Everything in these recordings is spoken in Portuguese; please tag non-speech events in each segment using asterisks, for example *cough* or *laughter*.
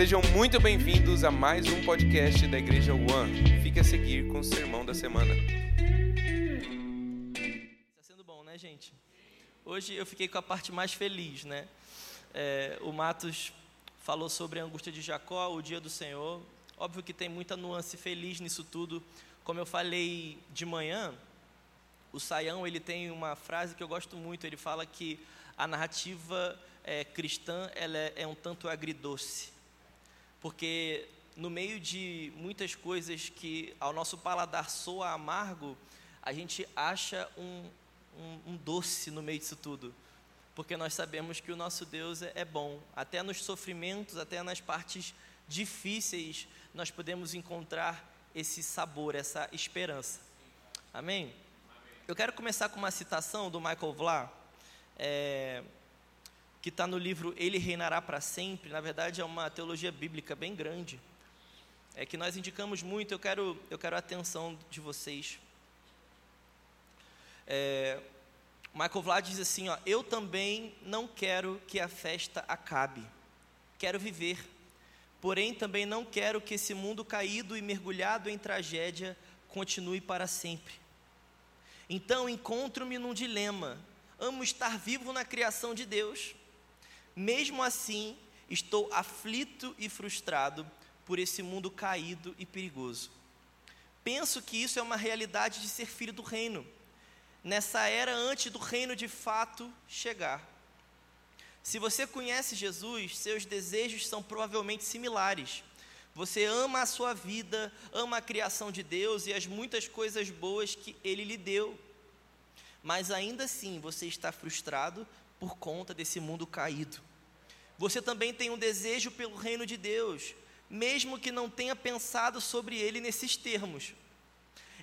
Sejam muito bem-vindos a mais um podcast da Igreja One. Fique a seguir com o sermão da semana. Está sendo bom, né, gente? Hoje eu fiquei com a parte mais feliz, né? É, o Matos falou sobre a angústia de Jacó, o dia do Senhor. Óbvio que tem muita nuance feliz nisso tudo. Como eu falei de manhã, o Saião ele tem uma frase que eu gosto muito. Ele fala que a narrativa é, cristã ela é, é um tanto agridoce, porque no meio de muitas coisas que ao nosso paladar soa amargo, a gente acha um, um, um doce no meio disso tudo porque nós sabemos que o nosso Deus é, é bom. Até nos sofrimentos, até nas partes difíceis, nós podemos encontrar esse sabor, essa esperança. Amém? Eu quero começar com uma citação do Michael Vlah, é, que está no livro Ele Reinará para Sempre. Na verdade, é uma teologia bíblica bem grande, é que nós indicamos muito. Eu quero, eu quero a atenção de vocês. É, Michael Vlad diz assim: ó, Eu também não quero que a festa acabe, quero viver, porém também não quero que esse mundo caído e mergulhado em tragédia continue para sempre. Então encontro-me num dilema: amo estar vivo na criação de Deus, mesmo assim estou aflito e frustrado por esse mundo caído e perigoso. Penso que isso é uma realidade de ser filho do reino nessa era antes do reino de fato chegar. Se você conhece Jesus, seus desejos são provavelmente similares. Você ama a sua vida, ama a criação de Deus e as muitas coisas boas que Ele lhe deu. Mas ainda assim você está frustrado por conta desse mundo caído. Você também tem um desejo pelo reino de Deus, mesmo que não tenha pensado sobre ele nesses termos.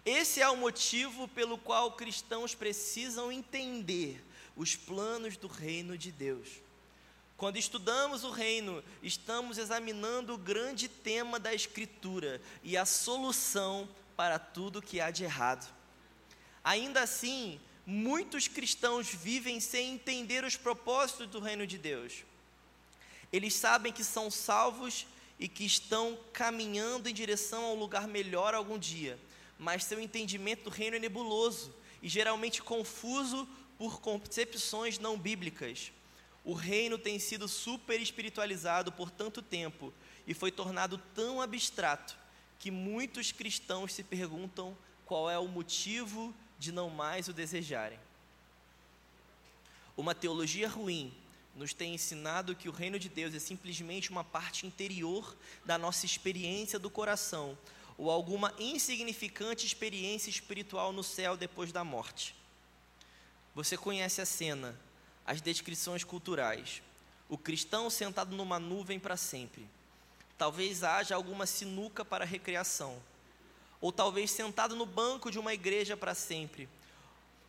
Esse é o motivo pelo qual cristãos precisam entender os planos do reino de Deus. Quando estudamos o reino, estamos examinando o grande tema da Escritura e a solução para tudo que há de errado. Ainda assim, muitos cristãos vivem sem entender os propósitos do reino de Deus. Eles sabem que são salvos e que estão caminhando em direção a um lugar melhor algum dia mas seu entendimento do reino é nebuloso e geralmente confuso por concepções não bíblicas. O reino tem sido super espiritualizado por tanto tempo e foi tornado tão abstrato que muitos cristãos se perguntam qual é o motivo de não mais o desejarem. Uma teologia ruim nos tem ensinado que o reino de Deus é simplesmente uma parte interior da nossa experiência do coração, ou alguma insignificante experiência espiritual no céu depois da morte. Você conhece a cena, as descrições culturais. O cristão sentado numa nuvem para sempre. Talvez haja alguma sinuca para recreação. Ou talvez sentado no banco de uma igreja para sempre.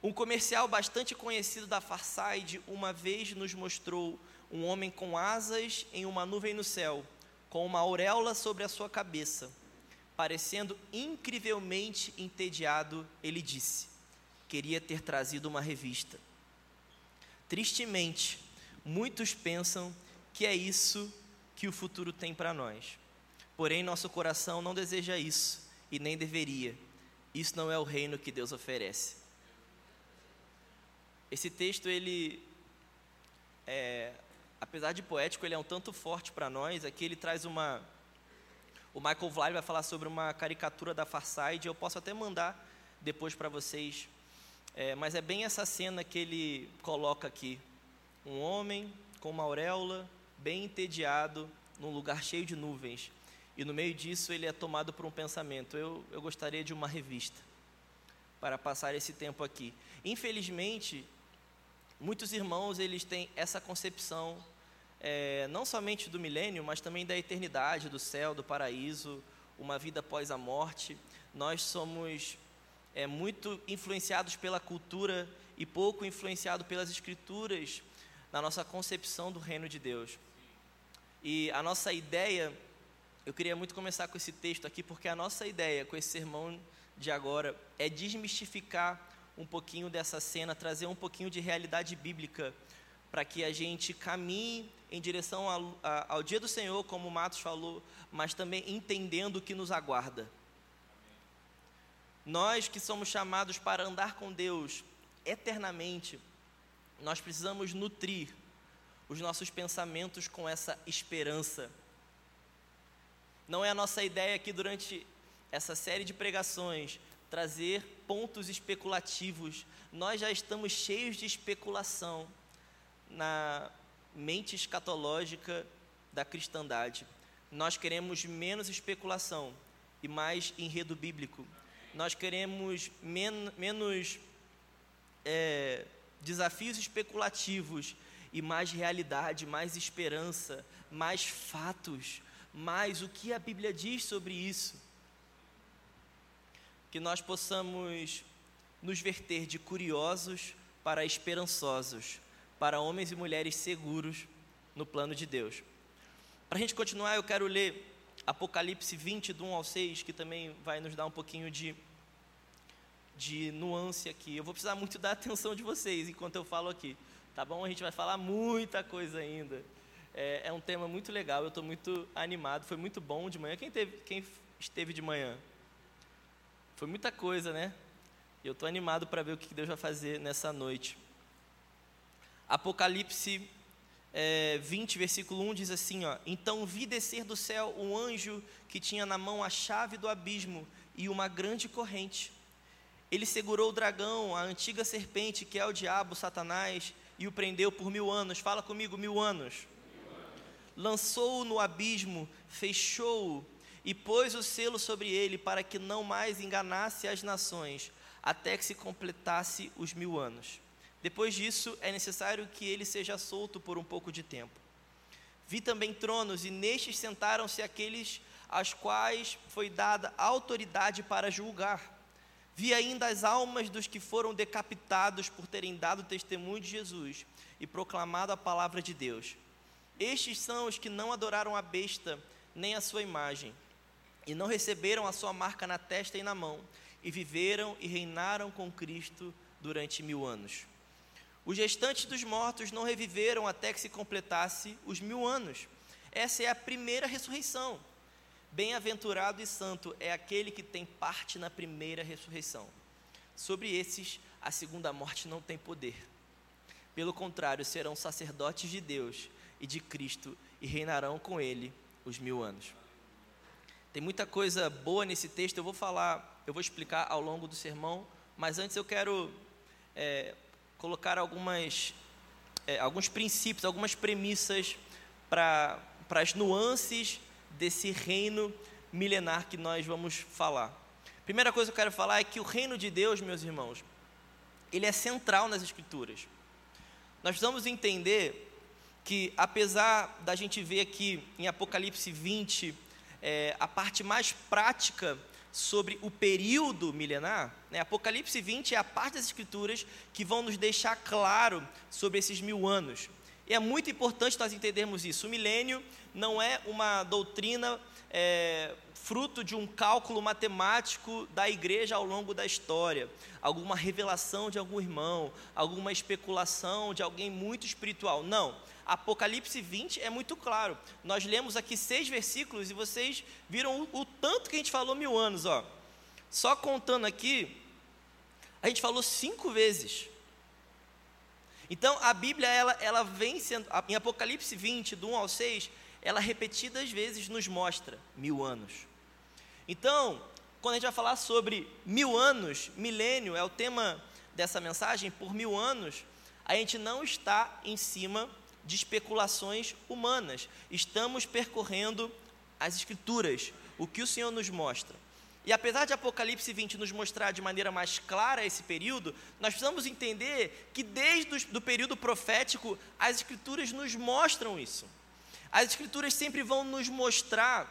Um comercial bastante conhecido da Farside uma vez nos mostrou um homem com asas em uma nuvem no céu, com uma auréola sobre a sua cabeça Parecendo incrivelmente entediado, ele disse: Queria ter trazido uma revista. Tristemente, muitos pensam que é isso que o futuro tem para nós. Porém, nosso coração não deseja isso e nem deveria. Isso não é o reino que Deus oferece. Esse texto, ele, é, apesar de poético, ele é um tanto forte para nós. Aqui ele traz uma o Michael Vlad vai falar sobre uma caricatura da Farside. Eu posso até mandar depois para vocês. É, mas é bem essa cena que ele coloca aqui. Um homem com uma auréola, bem entediado, num lugar cheio de nuvens. E no meio disso ele é tomado por um pensamento. Eu, eu gostaria de uma revista para passar esse tempo aqui. Infelizmente, muitos irmãos eles têm essa concepção é, não somente do milênio, mas também da eternidade, do céu, do paraíso, uma vida após a morte. Nós somos é, muito influenciados pela cultura e pouco influenciados pelas escrituras na nossa concepção do reino de Deus. E a nossa ideia, eu queria muito começar com esse texto aqui, porque a nossa ideia com esse sermão de agora é desmistificar um pouquinho dessa cena, trazer um pouquinho de realidade bíblica para que a gente caminhe em direção ao, ao dia do Senhor, como o Matos falou, mas também entendendo o que nos aguarda. Nós que somos chamados para andar com Deus eternamente, nós precisamos nutrir os nossos pensamentos com essa esperança. Não é a nossa ideia aqui durante essa série de pregações trazer pontos especulativos. Nós já estamos cheios de especulação na mente escatológica da cristandade. Nós queremos menos especulação e mais enredo bíblico. Nós queremos men menos é, desafios especulativos e mais realidade, mais esperança, mais fatos, mais o que a Bíblia diz sobre isso. Que nós possamos nos verter de curiosos para esperançosos, para homens e mulheres seguros no plano de Deus. Para a gente continuar, eu quero ler Apocalipse 20, do 1 ao 6, que também vai nos dar um pouquinho de, de nuance aqui. Eu vou precisar muito *laughs* da atenção de vocês enquanto eu falo aqui. Tá bom? A gente vai falar muita coisa ainda. É, é um tema muito legal, eu estou muito animado. Foi muito bom de manhã. Quem, teve, quem esteve de manhã? Foi muita coisa, né? Eu estou animado para ver o que Deus vai fazer nessa noite. Apocalipse é, 20, versículo 1 diz assim: ó, Então vi descer do céu um anjo que tinha na mão a chave do abismo e uma grande corrente. Ele segurou o dragão, a antiga serpente, que é o diabo, Satanás, e o prendeu por mil anos. Fala comigo, mil anos. Lançou-o no abismo, fechou-o e pôs o selo sobre ele para que não mais enganasse as nações, até que se completasse os mil anos. Depois disso, é necessário que ele seja solto por um pouco de tempo. Vi também tronos, e nestes sentaram-se aqueles aos quais foi dada autoridade para julgar. Vi ainda as almas dos que foram decapitados por terem dado testemunho de Jesus e proclamado a palavra de Deus. Estes são os que não adoraram a besta nem a sua imagem, e não receberam a sua marca na testa e na mão, e viveram e reinaram com Cristo durante mil anos. Os restantes dos mortos não reviveram até que se completasse os mil anos. Essa é a primeira ressurreição. Bem-aventurado e santo é aquele que tem parte na primeira ressurreição. Sobre esses, a segunda morte não tem poder. Pelo contrário, serão sacerdotes de Deus e de Cristo e reinarão com ele os mil anos. Tem muita coisa boa nesse texto, eu vou falar, eu vou explicar ao longo do sermão, mas antes eu quero é, colocar algumas, é, alguns princípios, algumas premissas para as nuances desse reino milenar que nós vamos falar. Primeira coisa que eu quero falar é que o reino de Deus, meus irmãos, ele é central nas Escrituras. Nós precisamos entender que, apesar da gente ver aqui em Apocalipse 20, é, a parte mais prática sobre o período milenar, né? Apocalipse 20 é a parte das Escrituras que vão nos deixar claro sobre esses mil anos. E é muito importante nós entendermos isso. O milênio não é uma doutrina é, fruto de um cálculo matemático da igreja ao longo da história, alguma revelação de algum irmão, alguma especulação de alguém muito espiritual. Não. Apocalipse 20 é muito claro. Nós lemos aqui seis versículos e vocês viram o, o tanto que a gente falou mil anos. Ó. Só contando aqui, a gente falou cinco vezes. Então, a Bíblia, ela, ela vem sendo, em Apocalipse 20, do 1 ao 6, ela repetidas vezes nos mostra mil anos. Então, quando a gente vai falar sobre mil anos, milênio é o tema dessa mensagem, por mil anos, a gente não está em cima de especulações humanas, estamos percorrendo as Escrituras, o que o Senhor nos mostra. E apesar de Apocalipse 20 nos mostrar de maneira mais clara esse período, nós precisamos entender que desde o período profético, as Escrituras nos mostram isso. As Escrituras sempre vão nos mostrar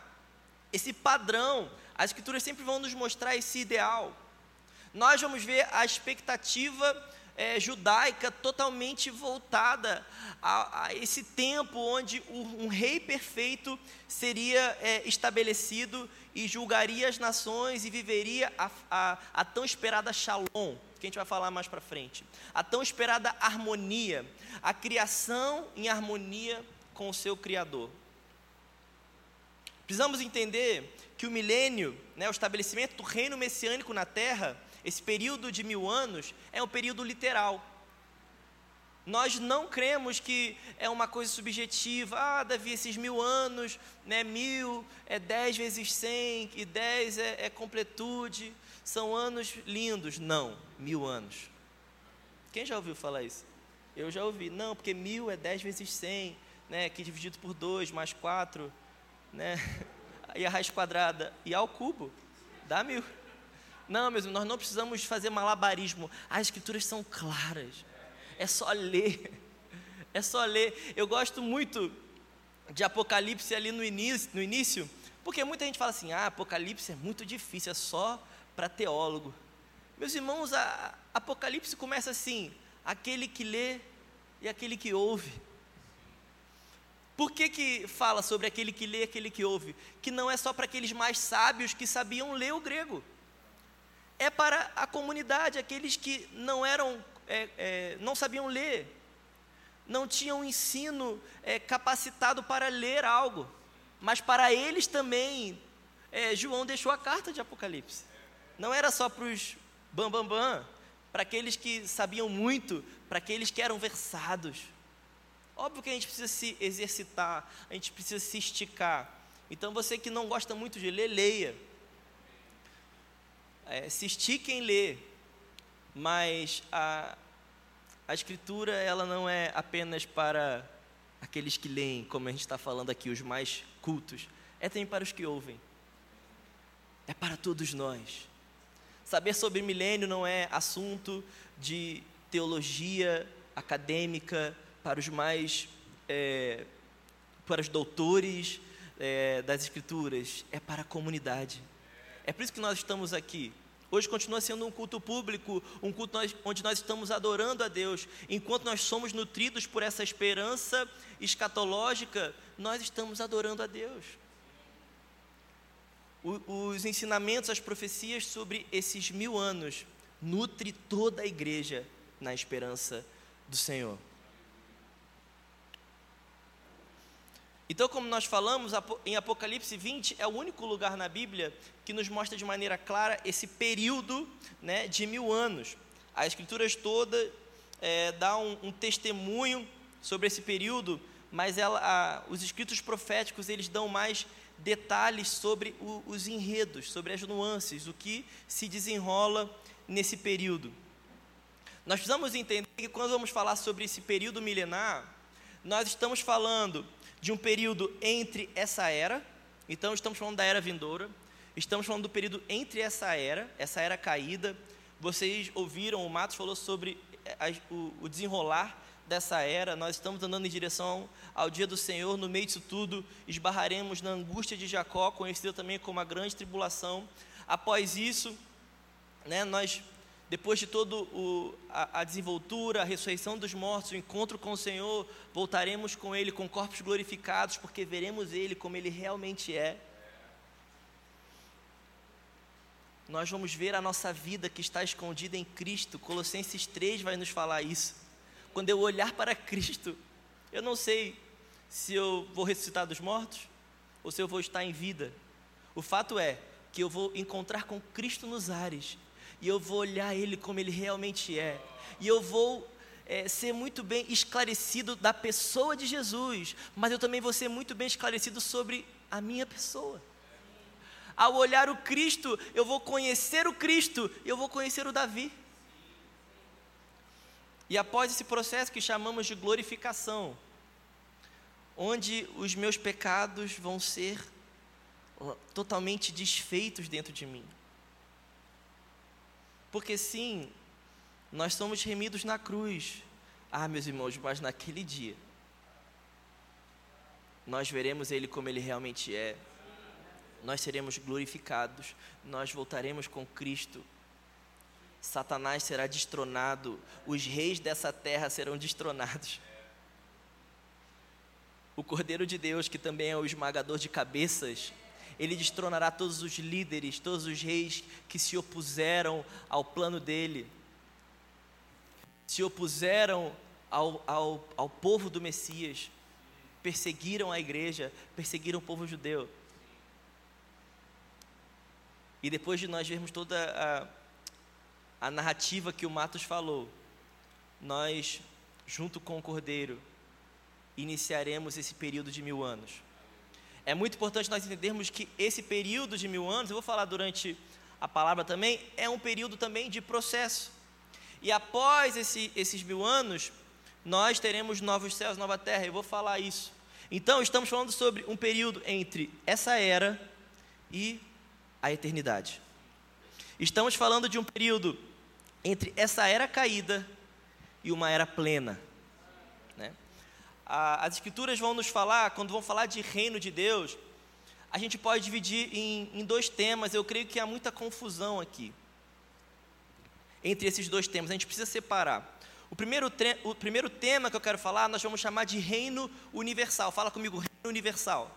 esse padrão, as Escrituras sempre vão nos mostrar esse ideal. Nós vamos ver a expectativa é, judaica totalmente voltada a, a, esse tempo onde um, rei perfeito seria é, estabelecido e julgaria as nações e viveria a, a, a tão esperada shalom, que a gente vai falar mais para frente. A tão esperada harmonia, a criação em harmonia com o seu Criador. Precisamos entender que o milênio, né, o estabelecimento do reino messiânico na terra, esse período de mil anos, é um período literal. Nós não cremos que é uma coisa subjetiva. Ah, Davi, esses mil anos, né, mil é dez vezes cem, e dez é, é completude. São anos lindos. Não, mil anos. Quem já ouviu falar isso? Eu já ouvi. Não, porque mil é dez vezes cem, né, que dividido por dois, mais quatro, né, *laughs* e a raiz quadrada, e ao cubo, dá mil. Não, meus nós não precisamos fazer malabarismo. As escrituras são claras é só ler. É só ler. Eu gosto muito de Apocalipse ali no início, no início, porque muita gente fala assim: "Ah, Apocalipse é muito difícil, é só para teólogo". Meus irmãos, a Apocalipse começa assim: aquele que lê e aquele que ouve. Por que, que fala sobre aquele que lê e aquele que ouve? Que não é só para aqueles mais sábios que sabiam ler o grego. É para a comunidade, aqueles que não eram é, é, não sabiam ler, não tinham ensino é, capacitado para ler algo, mas para eles também, é, João deixou a carta de Apocalipse. Não era só para os bambambam, bam, bam, para aqueles que sabiam muito, para aqueles que eram versados. Óbvio que a gente precisa se exercitar, a gente precisa se esticar. Então você que não gosta muito de ler, leia. É, se estique em ler, mas a, a escritura ela não é apenas para aqueles que leem, como a gente está falando aqui, os mais cultos, é também para os que ouvem, é para todos nós. Saber sobre milênio não é assunto de teologia acadêmica para os mais, é, para os doutores é, das escrituras, é para a comunidade. É por isso que nós estamos aqui. Hoje continua sendo um culto público, um culto onde nós estamos adorando a Deus. Enquanto nós somos nutridos por essa esperança escatológica, nós estamos adorando a Deus. O, os ensinamentos, as profecias sobre esses mil anos nutre toda a igreja na esperança do Senhor. Então, como nós falamos, em Apocalipse 20 é o único lugar na Bíblia que nos mostra de maneira clara esse período né, de mil anos. As Escrituras todas é, um, um, testemunho sobre esse período, mas ela, a, os escritos proféticos eles dão mais detalhes sobre o, os enredos, sobre as nuances, o que se desenrola nesse período. Nós precisamos entender que quando vamos falar sobre esse período milenar, nós estamos falando de um período entre essa era, então estamos falando da era vindoura, estamos falando do período entre essa era, essa era caída. Vocês ouviram, o Matos falou sobre eh, a, o, o desenrolar dessa era, nós estamos andando em direção ao dia do Senhor, no meio disso tudo, esbarraremos na angústia de Jacó, conhecido também como a grande tribulação. Após isso, né, nós depois de toda a, desenvoltura, a ressurreição dos mortos, o encontro com o Senhor, voltaremos com Ele com corpos glorificados, porque veremos Ele como Ele realmente é. Nós vamos ver a nossa vida que está escondida em Cristo. Colossenses 3 vai nos falar isso. Quando eu olhar para Cristo, eu não sei se eu vou ressuscitar dos mortos ou se eu vou estar em vida. O fato é que eu vou encontrar com Cristo nos ares e eu vou olhar Ele como Ele realmente é, e eu vou é, ser muito bem esclarecido da pessoa de Jesus, mas eu também vou ser muito bem esclarecido sobre a minha pessoa. Ao olhar o Cristo, eu vou conhecer o Cristo, eu vou conhecer o Davi. E após esse processo que chamamos de glorificação, onde os meus pecados vão ser totalmente desfeitos dentro de mim. Porque sim, nós somos remidos na cruz. Ah, meus irmãos, mas naquele dia, nós veremos Ele como Ele realmente é. Nós seremos glorificados, nós voltaremos com Cristo. Satanás será destronado, os reis dessa terra serão destronados. O Cordeiro de Deus, que também é o esmagador de cabeças, ele destronará todos os líderes, todos os reis que se opuseram ao plano dele. se opuseram ao, ao, ao povo do Messias, perseguiram a igreja, perseguiram o povo judeu. E depois de nós vermos toda a, a narrativa que o Matos falou, nós, junto com o Cordeiro, iniciaremos esse período de mil anos. É muito importante nós entendermos que esse período de mil anos, eu vou falar durante a palavra também, é um período também de processo. E após esse, esses mil anos, nós teremos novos céus, nova terra. Eu vou falar isso. Então, estamos falando sobre um período entre essa era e a eternidade. Estamos falando de um período entre essa era caída e uma era plena. As Escrituras vão nos falar, quando vão falar de reino de Deus, a gente pode dividir em, em dois temas. Eu creio que há muita confusão aqui entre esses dois temas. A gente precisa separar. O primeiro, o primeiro tema que eu quero falar, nós vamos chamar de reino universal. Fala comigo, reino universal.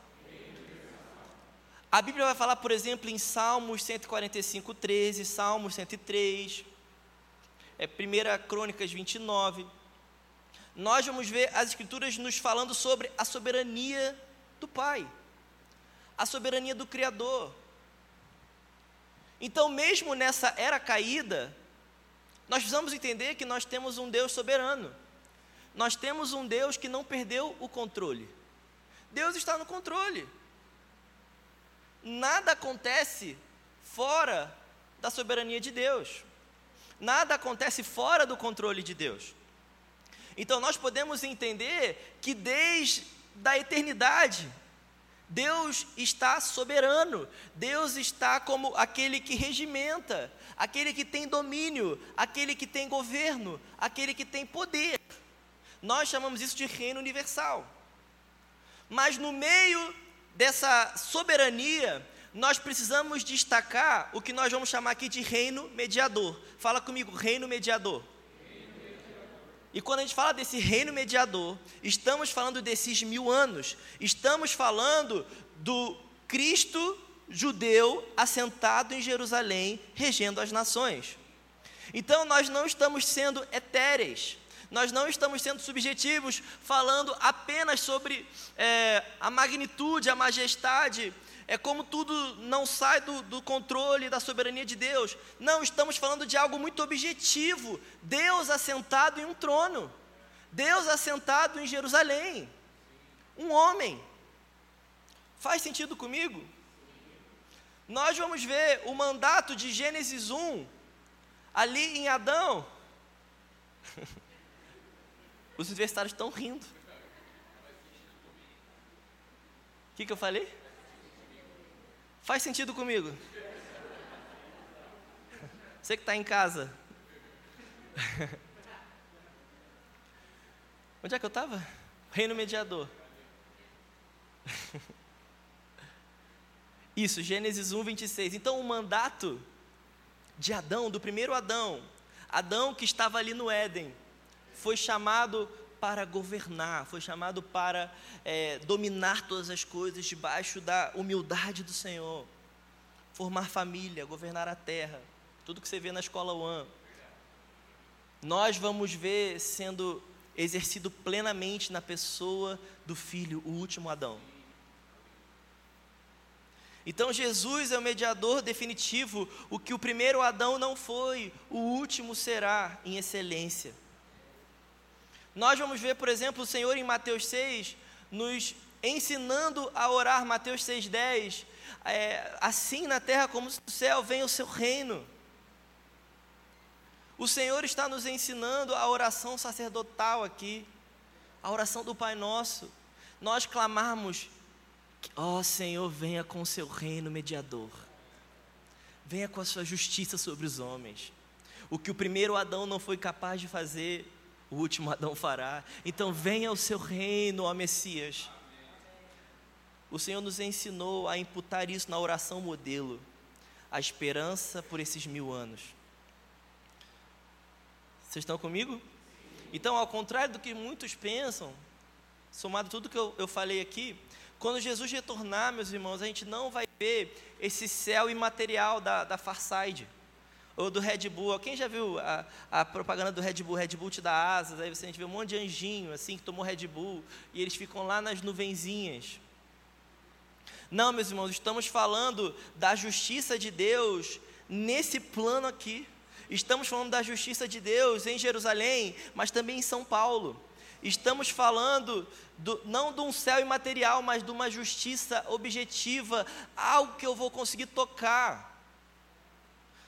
A Bíblia vai falar, por exemplo, em Salmos 145, 13, Salmos 103, é, 1 Crônicas 29. Nós vamos ver as Escrituras nos falando sobre a soberania do Pai, a soberania do Criador. Então, mesmo nessa era caída, nós precisamos entender que nós temos um Deus soberano. Nós temos um Deus que não perdeu o controle. Deus está no controle. Nada acontece fora da soberania de Deus. Nada acontece fora do controle de Deus. Então nós podemos entender que desde a eternidade Deus está soberano, Deus está como aquele que regimenta, aquele que tem domínio, aquele que tem governo, aquele que tem poder. Nós chamamos isso de reino universal. Mas no meio dessa soberania, nós precisamos destacar o que nós vamos chamar aqui de reino mediador. Fala comigo, reino mediador. E quando a gente fala desse reino mediador, estamos falando desses mil anos, estamos falando do Cristo judeu assentado em Jerusalém, regendo as nações. Então nós não estamos sendo etéreis, nós não estamos sendo subjetivos, falando apenas sobre é, a magnitude, a majestade, é como tudo não sai do, do controle da soberania de Deus. Não, estamos falando de algo muito objetivo: Deus assentado em um trono, Deus assentado em Jerusalém, um homem. Faz sentido comigo? nós vamos ver o mandato de Gênesis 1, ali em Adão. *laughs* Os universitários estão rindo. O que, que eu falei? Faz sentido comigo? Você que está em casa. *laughs* Onde é que eu estava? Reino mediador. *laughs* Isso, Gênesis 1, 26. Então, o mandato de Adão, do primeiro Adão, Adão que estava ali no Éden, foi chamado para governar, foi chamado para é, dominar todas as coisas debaixo da humildade do Senhor, formar família, governar a terra, tudo que você vê na escola One. Nós vamos ver sendo exercido plenamente na pessoa do Filho, o último Adão. Então Jesus é o mediador definitivo, o que o primeiro Adão não foi, o último será em excelência. Nós vamos ver, por exemplo, o Senhor em Mateus 6 nos ensinando a orar, Mateus 6,10, é, assim na terra como no céu, vem o seu reino. O Senhor está nos ensinando a oração sacerdotal aqui, a oração do Pai Nosso. Nós clamarmos Ó oh, Senhor, venha com o seu reino mediador. Venha com a sua justiça sobre os homens. O que o primeiro Adão não foi capaz de fazer, o último Adão fará. Então venha o seu reino, ó Messias. O Senhor nos ensinou a imputar isso na oração modelo, a esperança por esses mil anos. Vocês estão comigo? Então, ao contrário do que muitos pensam, somado tudo que eu, eu falei aqui, quando Jesus retornar, meus irmãos, a gente não vai ver esse céu imaterial da, da Farside. Ou do Red Bull. Quem já viu a, a propaganda do Red Bull? Red Bull te dá asas, aí você, a gente vê um monte de anjinho assim que tomou Red Bull e eles ficam lá nas nuvenzinhas. Não, meus irmãos, estamos falando da justiça de Deus nesse plano aqui. Estamos falando da justiça de Deus em Jerusalém, mas também em São Paulo. Estamos falando do, não de um céu imaterial, mas de uma justiça objetiva, algo que eu vou conseguir tocar.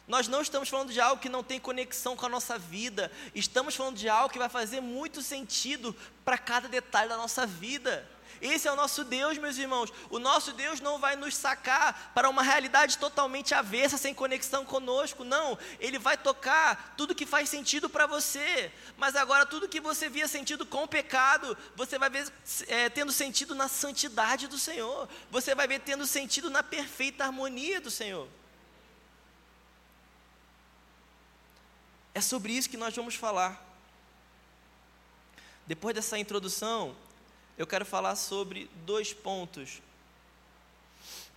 Nós não estamos falando de algo que não tem conexão com a nossa vida, estamos falando de algo que vai fazer muito sentido para cada detalhe da nossa vida. Esse é o nosso Deus, meus irmãos. O nosso Deus não vai nos sacar para uma realidade totalmente avessa, sem conexão conosco. Não. Ele vai tocar tudo que faz sentido para você. Mas agora, tudo que você via sentido com o pecado, você vai ver é, tendo sentido na santidade do Senhor. Você vai ver tendo sentido na perfeita harmonia do Senhor. É sobre isso que nós vamos falar. Depois dessa introdução, eu quero falar sobre dois pontos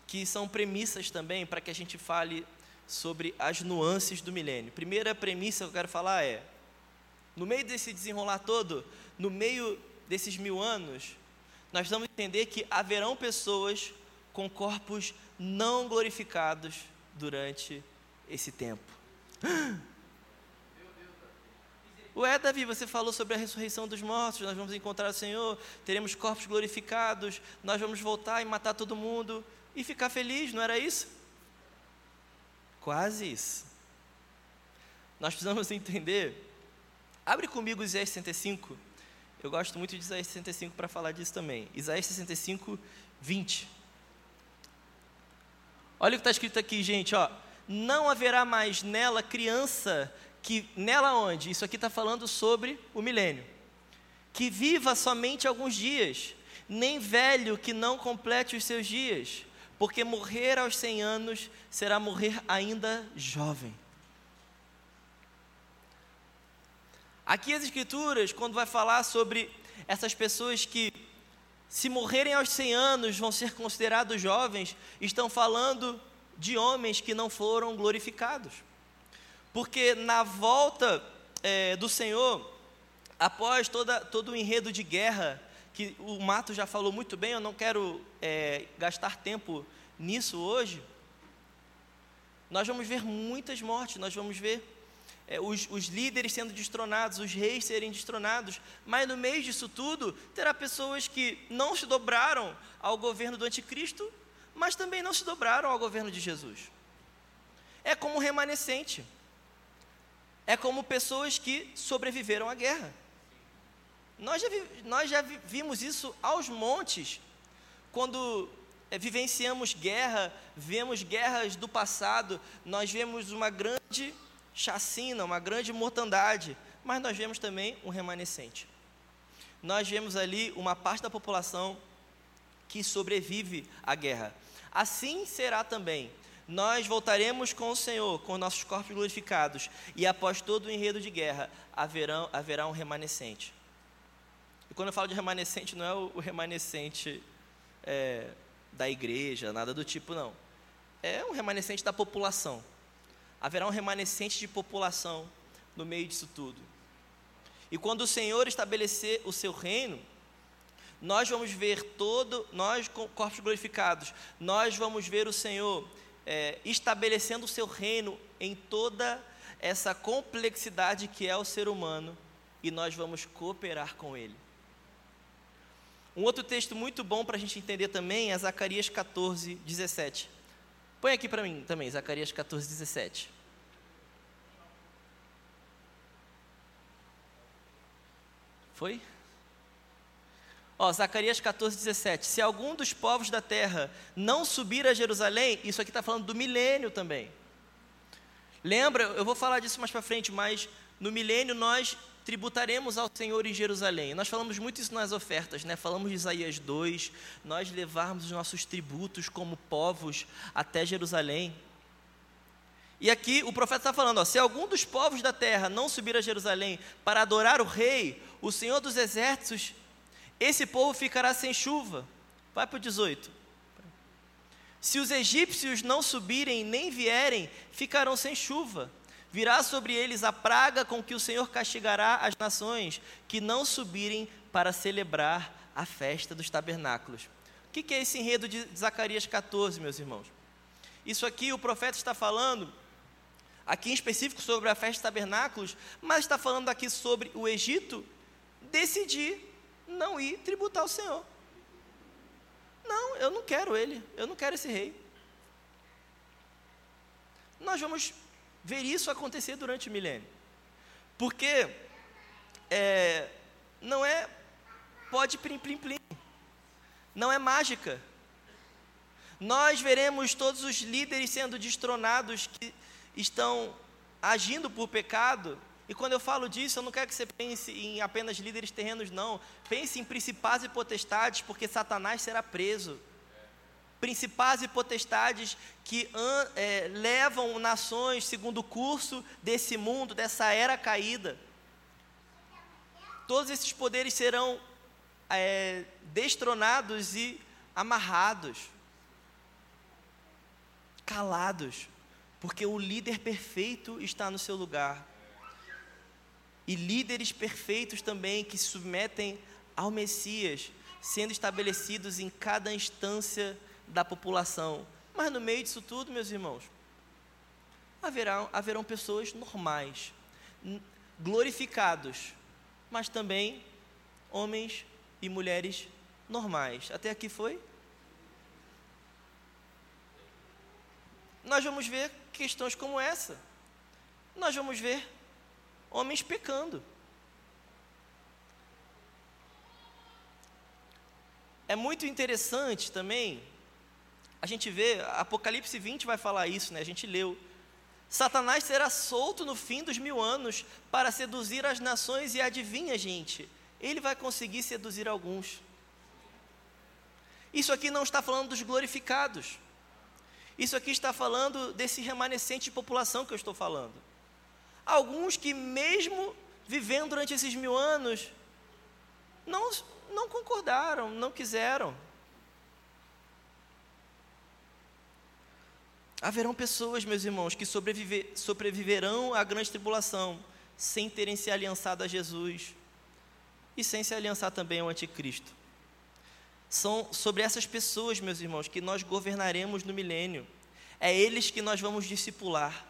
que são premissas também para que a gente fale sobre as nuances do milênio. Primeira premissa que eu quero falar é: no meio desse desenrolar todo, no meio desses mil anos, nós vamos entender que haverão pessoas com corpos não glorificados durante esse tempo. *gasps* Ué, Davi, você falou sobre a ressurreição dos mortos, nós vamos encontrar o Senhor, teremos corpos glorificados, nós vamos voltar e matar todo mundo e ficar feliz, não era isso? Quase isso. Nós precisamos *laughs* entender. Abre comigo Isaías 65. Eu gosto muito de Isaías 65 para falar disso também. Isaías 65, 20. Olha o que está escrito aqui, gente, ó. Não haverá mais nela criança que nela onde? Isso aqui está falando sobre o milênio. Que viva somente alguns dias, nem velho que não complete os seus dias, porque morrer aos 100 anos será morrer ainda jovem. Aqui as Escrituras, quando vai falar sobre essas pessoas que, se morrerem aos 100 anos, vão ser considerados jovens, estão falando de homens que não foram glorificados. Porque na volta é, do Senhor, após toda, todo o enredo de guerra, que o Mato já falou muito bem, eu não quero é, gastar tempo nisso hoje, nós vamos ver muitas mortes, nós vamos ver é, os, os, líderes sendo destronados, os reis serem destronados, mas no meio disso tudo, terá pessoas que não se dobraram ao governo do anticristo, mas também não se dobraram ao governo de Jesus. É como um remanescente é como pessoas que sobreviveram à guerra. Nós já, nós já vimos isso aos montes, quando é, vivenciamos guerra, vemos guerras do passado, nós vemos uma grande chacina, uma grande mortandade, mas nós vemos também um remanescente. Nós vemos ali uma parte da população que sobrevive à guerra. Assim será também nós voltaremos com o Senhor, com nossos corpos glorificados, e após todo o enredo de guerra, haverá, haverá um remanescente. E quando eu falo de remanescente, não é o, o remanescente é, da igreja, nada do tipo, não. É um remanescente da população. Haverá um remanescente de população no meio disso tudo. E quando o Senhor estabelecer o seu reino, nós vamos ver todo, nós com corpos glorificados, nós vamos ver o Senhor é, estabelecendo o seu reino em toda essa complexidade que é o ser humano e nós vamos cooperar com ele. Um outro texto muito bom para a gente entender também é Zacarias 14, 17. Põe aqui para mim também, Zacarias 14, 17. Foi? Ó, Zacarias 14, 17. Se algum dos povos da terra não subir a Jerusalém, isso aqui está falando do milênio também. Lembra, eu vou falar disso mais para frente, mas no milênio nós tributaremos ao Senhor em Jerusalém. Nós falamos muito isso nas ofertas, né? Falamos de Isaías 2, nós levarmos os nossos tributos como povos até Jerusalém. E aqui o profeta está falando: ó, se algum dos povos da terra não subir a Jerusalém para adorar o rei, o Senhor dos exércitos esse povo ficará sem chuva. Vai para o 18. Se os egípcios não subirem nem vierem, ficarão sem chuva. Virá sobre eles a praga com que o Senhor castigará as nações que não subirem para celebrar a festa dos tabernáculos. O que é esse enredo de Zacarias 14, meus irmãos? Isso aqui o profeta está falando, aqui em específico sobre a festa dos tabernáculos, mas está falando aqui sobre o Egito decidir não ir tributar ao Senhor. Não, eu não quero ele, eu não quero esse rei. Nós vamos ver isso acontecer durante o milênio. Porque é, não é pode plim plim plim. Não é mágica. Nós veremos todos os líderes sendo destronados que estão agindo por pecado. E quando eu falo disso, eu não quero que você pense em apenas líderes terrenos, não. Pense em principais e potestades, porque Satanás será preso principais e potestades que é, levam nações segundo o curso desse mundo, dessa era caída. Todos esses poderes serão é, destronados e amarrados, calados, porque o líder perfeito está no seu lugar. E líderes perfeitos também que se submetem ao Messias, sendo estabelecidos em cada instância da população. Mas no meio disso tudo, meus irmãos, haverão, haverão pessoas normais, glorificados, mas também homens e mulheres normais. Até aqui foi? Nós vamos ver questões como essa. Nós vamos ver homens pecando. É muito interessante também a gente vê, Apocalipse 20 vai falar isso, né? A gente leu. Satanás será solto no fim dos mil anos para seduzir as nações, e adivinha, gente, ele vai conseguir seduzir alguns. Isso aqui não está falando dos glorificados. Isso aqui está falando desse remanescente de população que eu estou falando. Alguns que, mesmo vivendo durante esses mil anos, não, não concordaram, não quiseram. Haverão pessoas, meus irmãos, que sobreviver, sobreviverão à grande tribulação sem terem se aliançado a Jesus e sem se aliançar também ao anticristo. São sobre essas pessoas, meus irmãos, que nós governaremos no milênio. É eles que nós vamos discipular.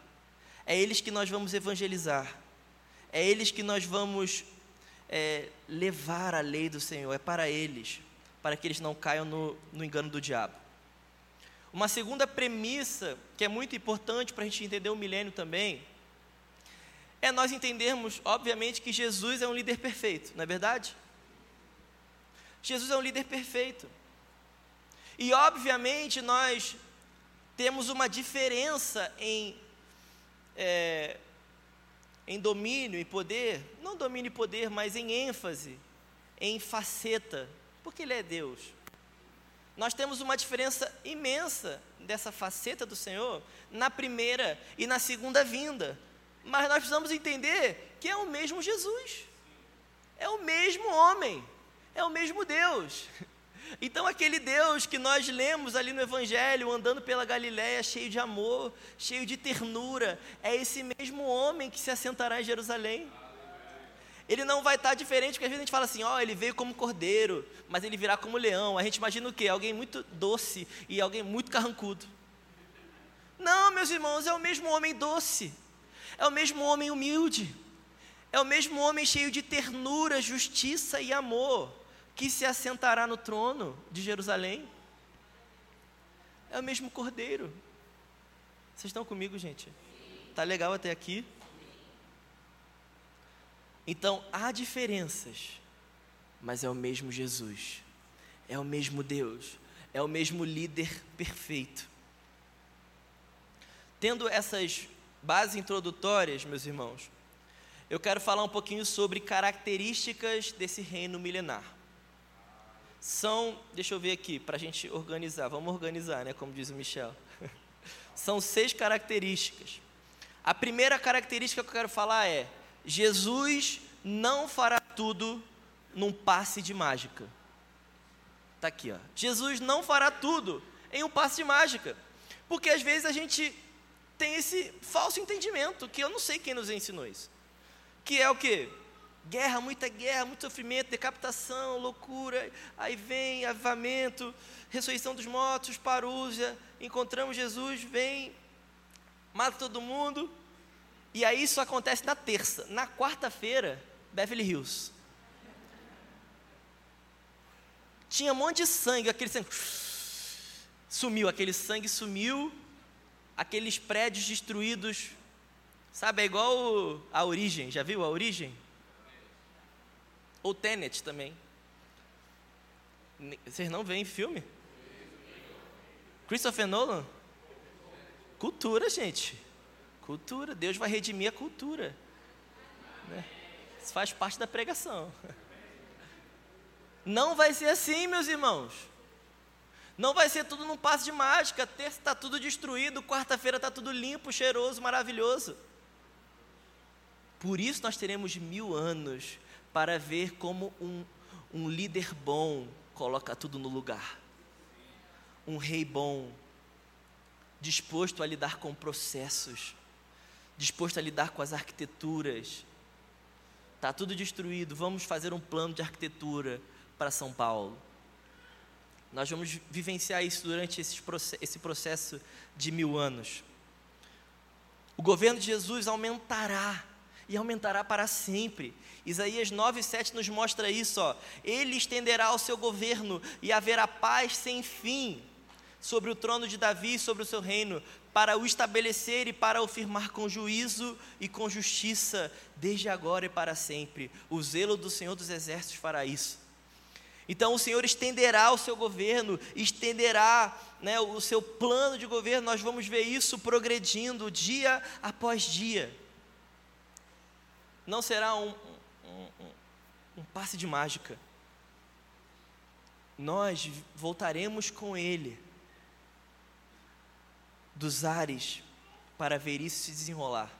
É eles que nós vamos evangelizar. É eles que nós vamos é, levar a lei do Senhor. É para eles, para que eles não caiam no, no engano do diabo. Uma segunda premissa, que é muito importante para a gente entender o milênio também, é nós entendermos, obviamente, que Jesus é um líder perfeito, não é verdade? Jesus é um líder perfeito. E, obviamente, nós temos uma diferença em, é, em domínio e poder, não domínio e poder, mas em ênfase, em faceta, porque Ele é Deus nós temos uma diferença imensa dessa faceta do Senhor na primeira e na segunda vinda. Mas nós precisamos entender que é o mesmo Jesus, é o mesmo homem, é o mesmo Deus. *laughs* Então, aquele Deus que nós lemos ali no Evangelho, andando pela Galiléia, cheio de amor, cheio de ternura, é esse mesmo homem que se assentará em Jerusalém. Ele não vai estar diferente, porque às vezes a gente fala assim, ó, oh, ele veio como cordeiro, mas ele virá como leão. A gente imagina o quê? Alguém muito doce e alguém muito carrancudo. Não, meus irmãos, é o mesmo homem doce, é o mesmo homem humilde, é o mesmo homem cheio de ternura, justiça e amor, que se assentará no trono de Jerusalém. É o mesmo cordeiro. Vocês estão comigo, gente? Tá legal até aqui? Então, há diferenças, mas é o mesmo Jesus, é o mesmo Deus, é o mesmo líder perfeito. Tendo essas bases introdutórias, meus irmãos, eu quero falar um pouquinho sobre características desse reino milenar. São, deixa eu ver aqui, para a gente organizar, vamos organizar, né, como diz o Michel. *laughs* São seis características. A primeira característica que eu quero falar é Jesus não fará tudo num passe de mágica. Está aqui, ó. Jesus não fará tudo em um passe de mágica. Porque às vezes a gente tem esse falso entendimento, que eu não sei quem nos ensinou isso. Que é o quê? Guerra, muita guerra, muito sofrimento, decapitação, loucura, aí vem avivamento, ressurreição dos mortos, parúzia, encontramos Jesus, vem, mata todo mundo, e aí isso acontece na terça. Na quarta-feira, Beverly Hills. Tinha um monte de sangue, aquele sangue *sniffs* sumiu, aquele sangue sumiu, aqueles prédios destruídos, sabe, é igual a origem, já viu a origem? Ou Tenet também. Vocês não veem filme? Christopher Nolan? Cultura, gente. Cultura. Deus vai redimir a cultura. Né? Isso faz parte da pregação. *laughs* Não vai ser assim, meus irmãos. Não vai ser tudo num passo de mágica. Terça está tudo destruído, quarta-feira está tudo limpo, cheiroso, maravilhoso. Por isso nós teremos mil anos para ver como um, um líder bom coloca tudo no lugar. Um rei bom, disposto a lidar com processos, disposto a lidar com as arquiteturas. Está tudo destruído, vamos fazer um plano de arquitetura para São Paulo. Nós vamos vivenciar isso durante esse processo de mil anos. O governo de Jesus aumentará e aumentará para sempre. Isaías 9,7 nos mostra isso. Ó. Ele estenderá o seu governo e haverá paz sem fim sobre o trono de Davi e sobre o seu reino, para o estabelecer e para o firmar com juízo e com justiça, desde agora e para sempre. O zelo do Senhor dos Exércitos fará isso. Então o Senhor estenderá o seu governo, estenderá né, o seu plano de governo, nós vamos ver isso progredindo dia após dia. Não será um, um, um, um passe de mágica. Nós voltaremos com Ele dos ares para ver isso se desenrolar.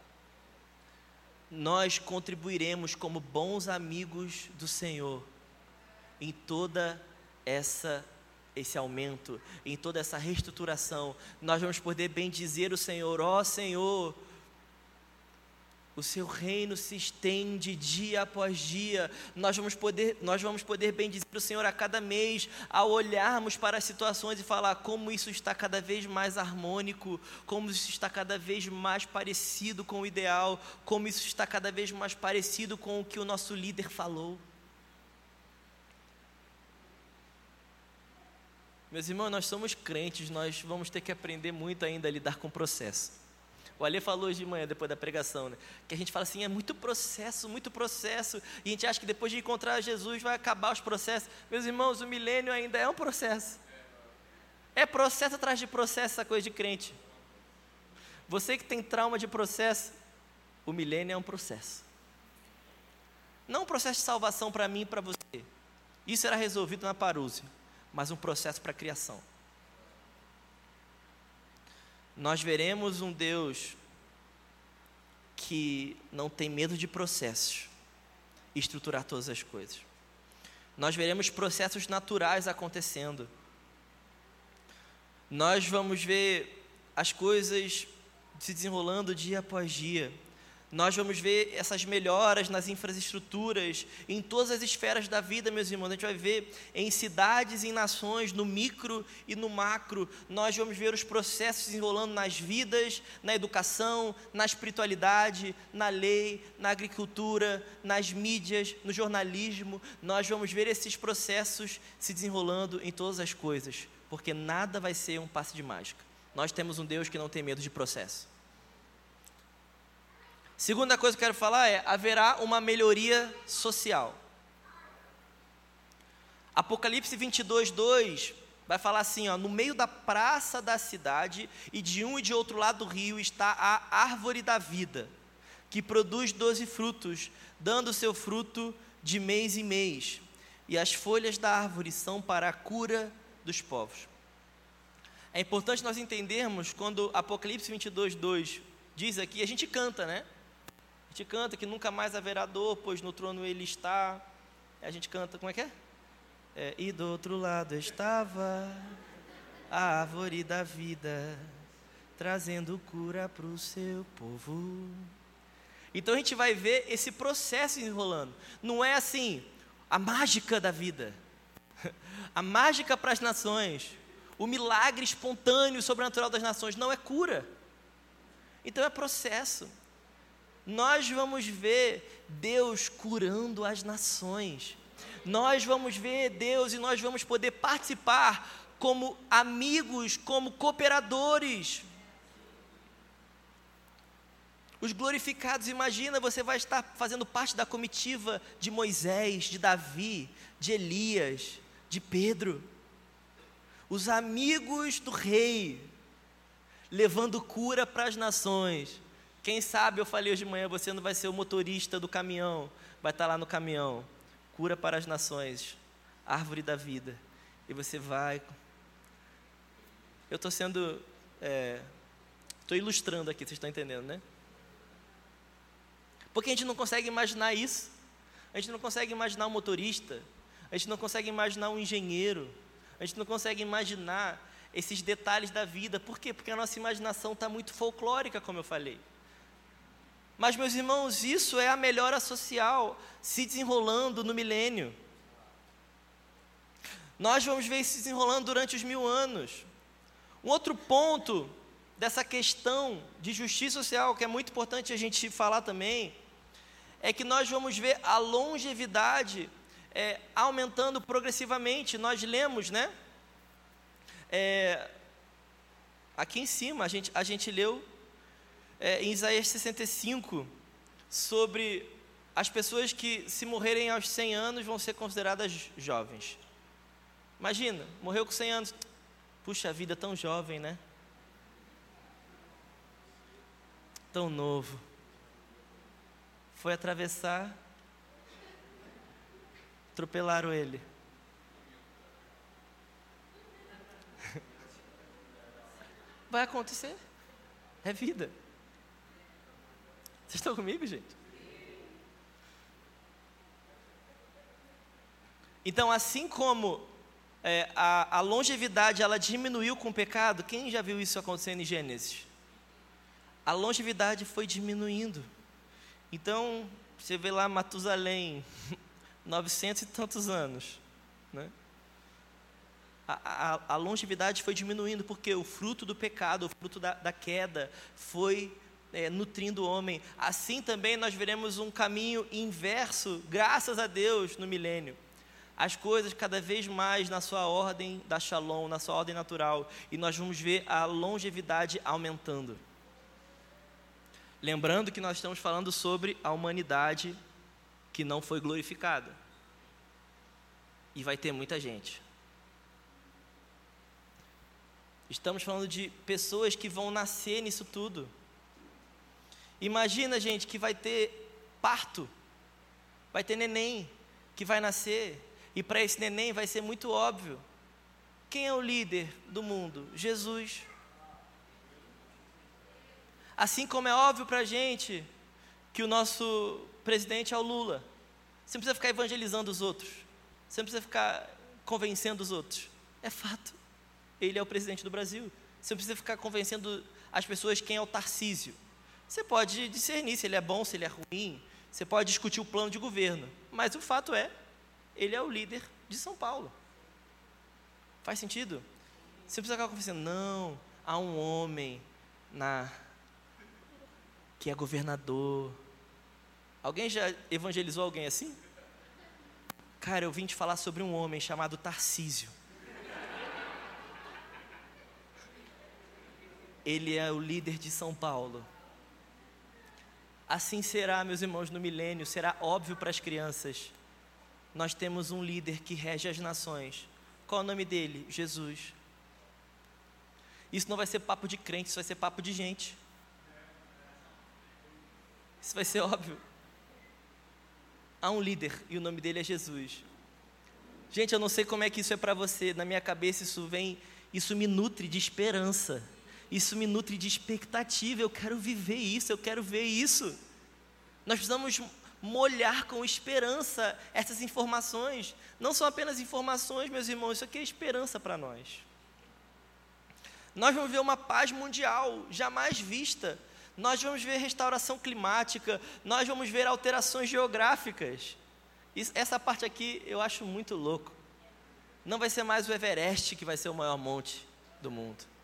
Nós contribuiremos como bons amigos do Senhor em toda essa esse aumento, em toda essa reestruturação, nós vamos poder bendizer o Senhor, ó oh, Senhor, o seu reino se estende dia após dia. Nós vamos poder, nós vamos poder bendizer o Senhor a cada mês, ao olharmos para as situações e falar como isso está cada vez mais harmônico, como isso está cada vez mais parecido com o ideal, como isso está cada vez mais parecido com o que o nosso líder falou. Meus irmãos, nós somos crentes, nós vamos ter que aprender muito ainda a lidar com o processo. O Ali falou hoje de manhã, depois da pregação, né? que a gente fala assim, é muito processo, muito processo, e a gente acha que depois de encontrar Jesus vai acabar os processos. Meus irmãos, o milênio ainda é um processo. É processo atrás de processo essa coisa de crente. Você que tem trauma de processo, o milênio é um processo. Não um processo de salvação para mim e para você. Isso era resolvido na parúzia mas um processo para a criação. Nós veremos um Deus que não tem medo de processos e estruturar todas as coisas. Nós veremos processos naturais acontecendo. Nós vamos ver as coisas se desenrolando dia após dia nós vamos ver essas melhoras nas infraestruturas, em todas as esferas da vida, meus irmãos. A gente vai ver em cidades em nações, no micro e no macro. Nós vamos ver os processos desenrolando nas vidas, na educação, na espiritualidade, na lei, na agricultura, nas mídias, no jornalismo. Nós vamos ver esses processos se desenrolando em todas as coisas, porque nada vai ser um passe de mágica. Nós temos um Deus que não tem medo de processo. Segunda coisa que eu quero falar é: haverá uma melhoria social. Apocalipse 22, 2 vai falar assim: ó, no meio da praça da cidade e de um e de outro lado do rio está a árvore da vida, que produz doze frutos, dando seu fruto de mês em mês. E as folhas da árvore são para a cura dos povos. É importante nós entendermos quando Apocalipse 22, 2 diz aqui, a gente canta, né? Gente canta que nunca mais haverá dor, pois no trono ele está. A gente canta, como é que é? é e do outro lado estava a árvore da vida, trazendo cura para o seu povo. Então a gente vai ver esse processo enrolando. Não é assim, a mágica da vida, *laughs* a mágica para as nações, o milagre espontâneo, sobrenatural das nações, não é cura. Então é processo. Nós vamos ver Deus curando as nações. Nós vamos ver Deus e nós vamos poder participar como amigos, como cooperadores. Os glorificados, imagina, você vai estar fazendo parte da comitiva de Moisés, de Davi, de Elias, de Pedro. Os amigos do rei, levando cura para as nações. Quem sabe, eu falei hoje de manhã, você não vai ser o motorista do caminhão, vai estar lá no caminhão. Cura para as nações, árvore da vida. E você vai. Eu estou sendo. Estou é, ilustrando aqui, vocês estão entendendo, né? Porque a gente não consegue imaginar isso. A gente não consegue imaginar um motorista. A gente não consegue imaginar um engenheiro. A gente não consegue imaginar esses detalhes da vida. Por quê? Porque a nossa imaginação está muito folclórica, como eu falei. Mas, meus irmãos, isso é a melhora social se desenrolando no milênio. Nós vamos ver isso se desenrolando durante os mil anos. Um outro ponto dessa questão de justiça social, que é muito importante a gente falar também, é que nós vamos ver a longevidade é, aumentando progressivamente. Nós lemos, né? É, aqui em cima, a gente, a gente leu é, em Isaías 65 sobre as pessoas que, se morrerem aos 100 anos, vão ser consideradas jovens. Imagina, morreu com 100 anos. Puxa vida, tão jovem, né? Tão novo. Foi atravessar, atropelaram ele. *laughs* Vai acontecer. É vida. Vocês estão comigo, gente? Então, assim como é, a, a, longevidade ela diminuiu com o pecado, quem já viu isso acontecendo em Gênesis? A longevidade foi diminuindo. Então, você vê lá Matusalém, *laughs* 900 e tantos anos. Né? A, a, a, longevidade foi diminuindo, porque o fruto do pecado, o fruto da, da queda, foi é, nutrindo o homem. Assim também nós veremos um caminho inverso, graças a Deus, no milênio. As coisas cada vez mais na sua ordem da shalom, na sua ordem natural, e nós vamos ver a longevidade aumentando. Lembrando que nós estamos falando sobre a humanidade que não foi glorificada. E vai ter muita gente. Estamos falando de pessoas que vão nascer nisso tudo. Imagina, gente, que vai ter parto, vai ter neném que vai nascer, e para esse neném vai ser muito óbvio. Quem é o líder do mundo? Jesus. Assim como é óbvio para a gente que o nosso presidente é o Lula. Você não precisa ficar evangelizando os outros. Você não precisa ficar convencendo os outros. É fato. Ele é o presidente do Brasil. Você não precisa ficar convencendo as pessoas quem é o Tarcísio. Você pode discernir se ele é bom, se ele é ruim, você pode discutir o plano de governo, mas o fato é, ele é o líder de São Paulo. Faz sentido? Você precisa ficar conversando, não, há um homem na que é governador. Alguém já evangelizou alguém assim? Cara, eu vim te falar sobre um homem chamado Tarcísio. Ele é o líder de São Paulo. Assim será, meus irmãos, no milênio, será óbvio para as crianças. Nós temos um líder que rege as nações. Qual o nome dele? Jesus. Isso não vai ser papo de crente, isso vai ser papo de gente. Isso vai ser óbvio. Há um líder e o nome dele é Jesus. Gente, eu não sei como é que isso é para você. Na minha cabeça isso vem, isso me nutre de esperança isso me nutre de expectativa. Eu quero viver isso, eu quero ver isso. Nós precisamos molhar com esperança essas informações. Não são apenas informações, meus irmãos, isso aqui é esperança para nós. Nós vamos ver uma paz mundial jamais vista. Nós vamos ver restauração climática, nós vamos ver alterações geográficas. Essa parte aqui eu acho muito louco. Não vai ser mais o Everest que vai ser o maior monte do mundo.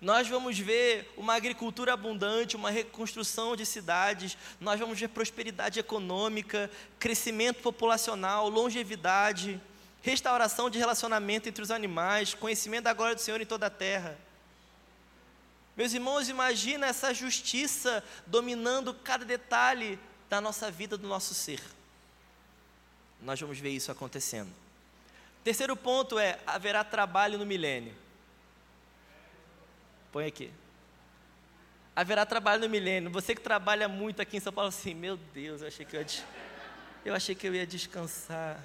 Nós vamos ver uma agricultura abundante, uma reconstrução de cidades, nós vamos ver prosperidade econômica, crescimento populacional, longevidade, restauração de relacionamento entre os animais, conhecimento da glória do Senhor em toda a terra. Meus irmãos, imagina essa justiça dominando cada detalhe da nossa vida, do nosso ser. Nós vamos ver isso acontecendo. Terceiro ponto é: haverá trabalho no milênio. Põe aqui. Haverá trabalho no milênio. Você que trabalha muito aqui em São Paulo, assim, meu Deus, eu achei que eu ia, eu achei que eu ia descansar.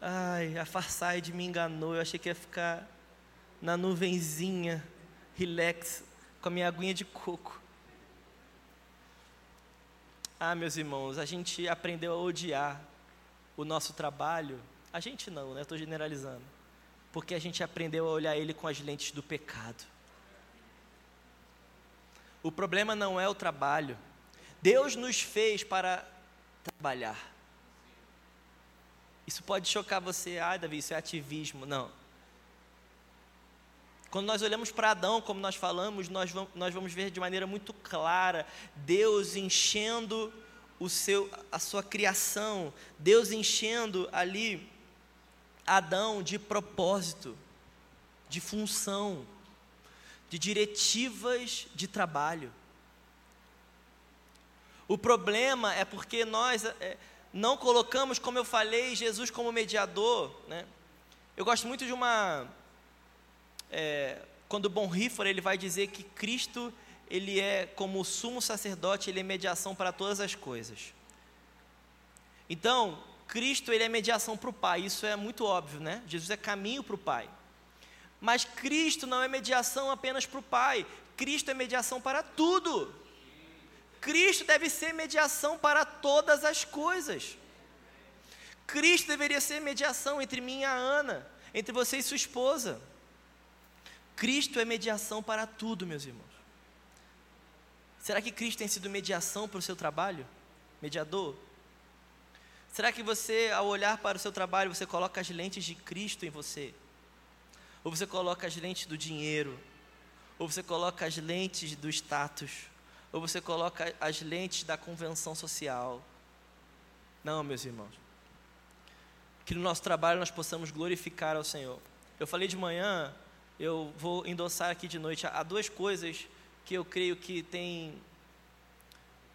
Ai, a Farside me enganou. Eu achei que ia ficar na nuvenzinha, relax, com a minha aguinha de coco. Ah, meus irmãos, a gente aprendeu a odiar o nosso trabalho. A gente não, né? Estou generalizando porque a gente aprendeu a olhar ele com as lentes do pecado. O problema não é o trabalho. Deus nos fez para trabalhar. Isso pode chocar você, ah, Davi, isso é ativismo. Não. Quando nós olhamos para Adão, como nós falamos, nós vamos, nós vamos ver de maneira muito clara Deus enchendo o seu, a sua criação, Deus enchendo ali Adão de propósito, de função, de diretivas de trabalho. O problema é porque nós é, não colocamos, como eu falei, Jesus como mediador. Né? Eu gosto muito de uma. É, quando Bonhoeffer ele vai dizer que Cristo ele é como o sumo sacerdote, ele é mediação para todas as coisas. Então, Cristo ele é mediação para o Pai, isso é muito óbvio, né? Jesus é caminho para o Pai. Mas Cristo não é mediação apenas para o Pai, Cristo é mediação para tudo. Cristo deve ser mediação para todas as coisas. Cristo deveria ser mediação entre mim e a Ana, entre você e sua esposa. Cristo é mediação para tudo, meus irmãos. Será que Cristo tem sido mediação para o seu trabalho? Mediador? Será que você, ao olhar para o seu trabalho, você coloca as lentes de Cristo em você? Ou você coloca as lentes do dinheiro? Ou você coloca as lentes do status? Ou você coloca as lentes da convenção social? Não, meus irmãos. Que no nosso trabalho nós possamos glorificar ao Senhor. Eu falei de manhã, eu vou endossar aqui de noite. Há duas coisas que eu creio que tem,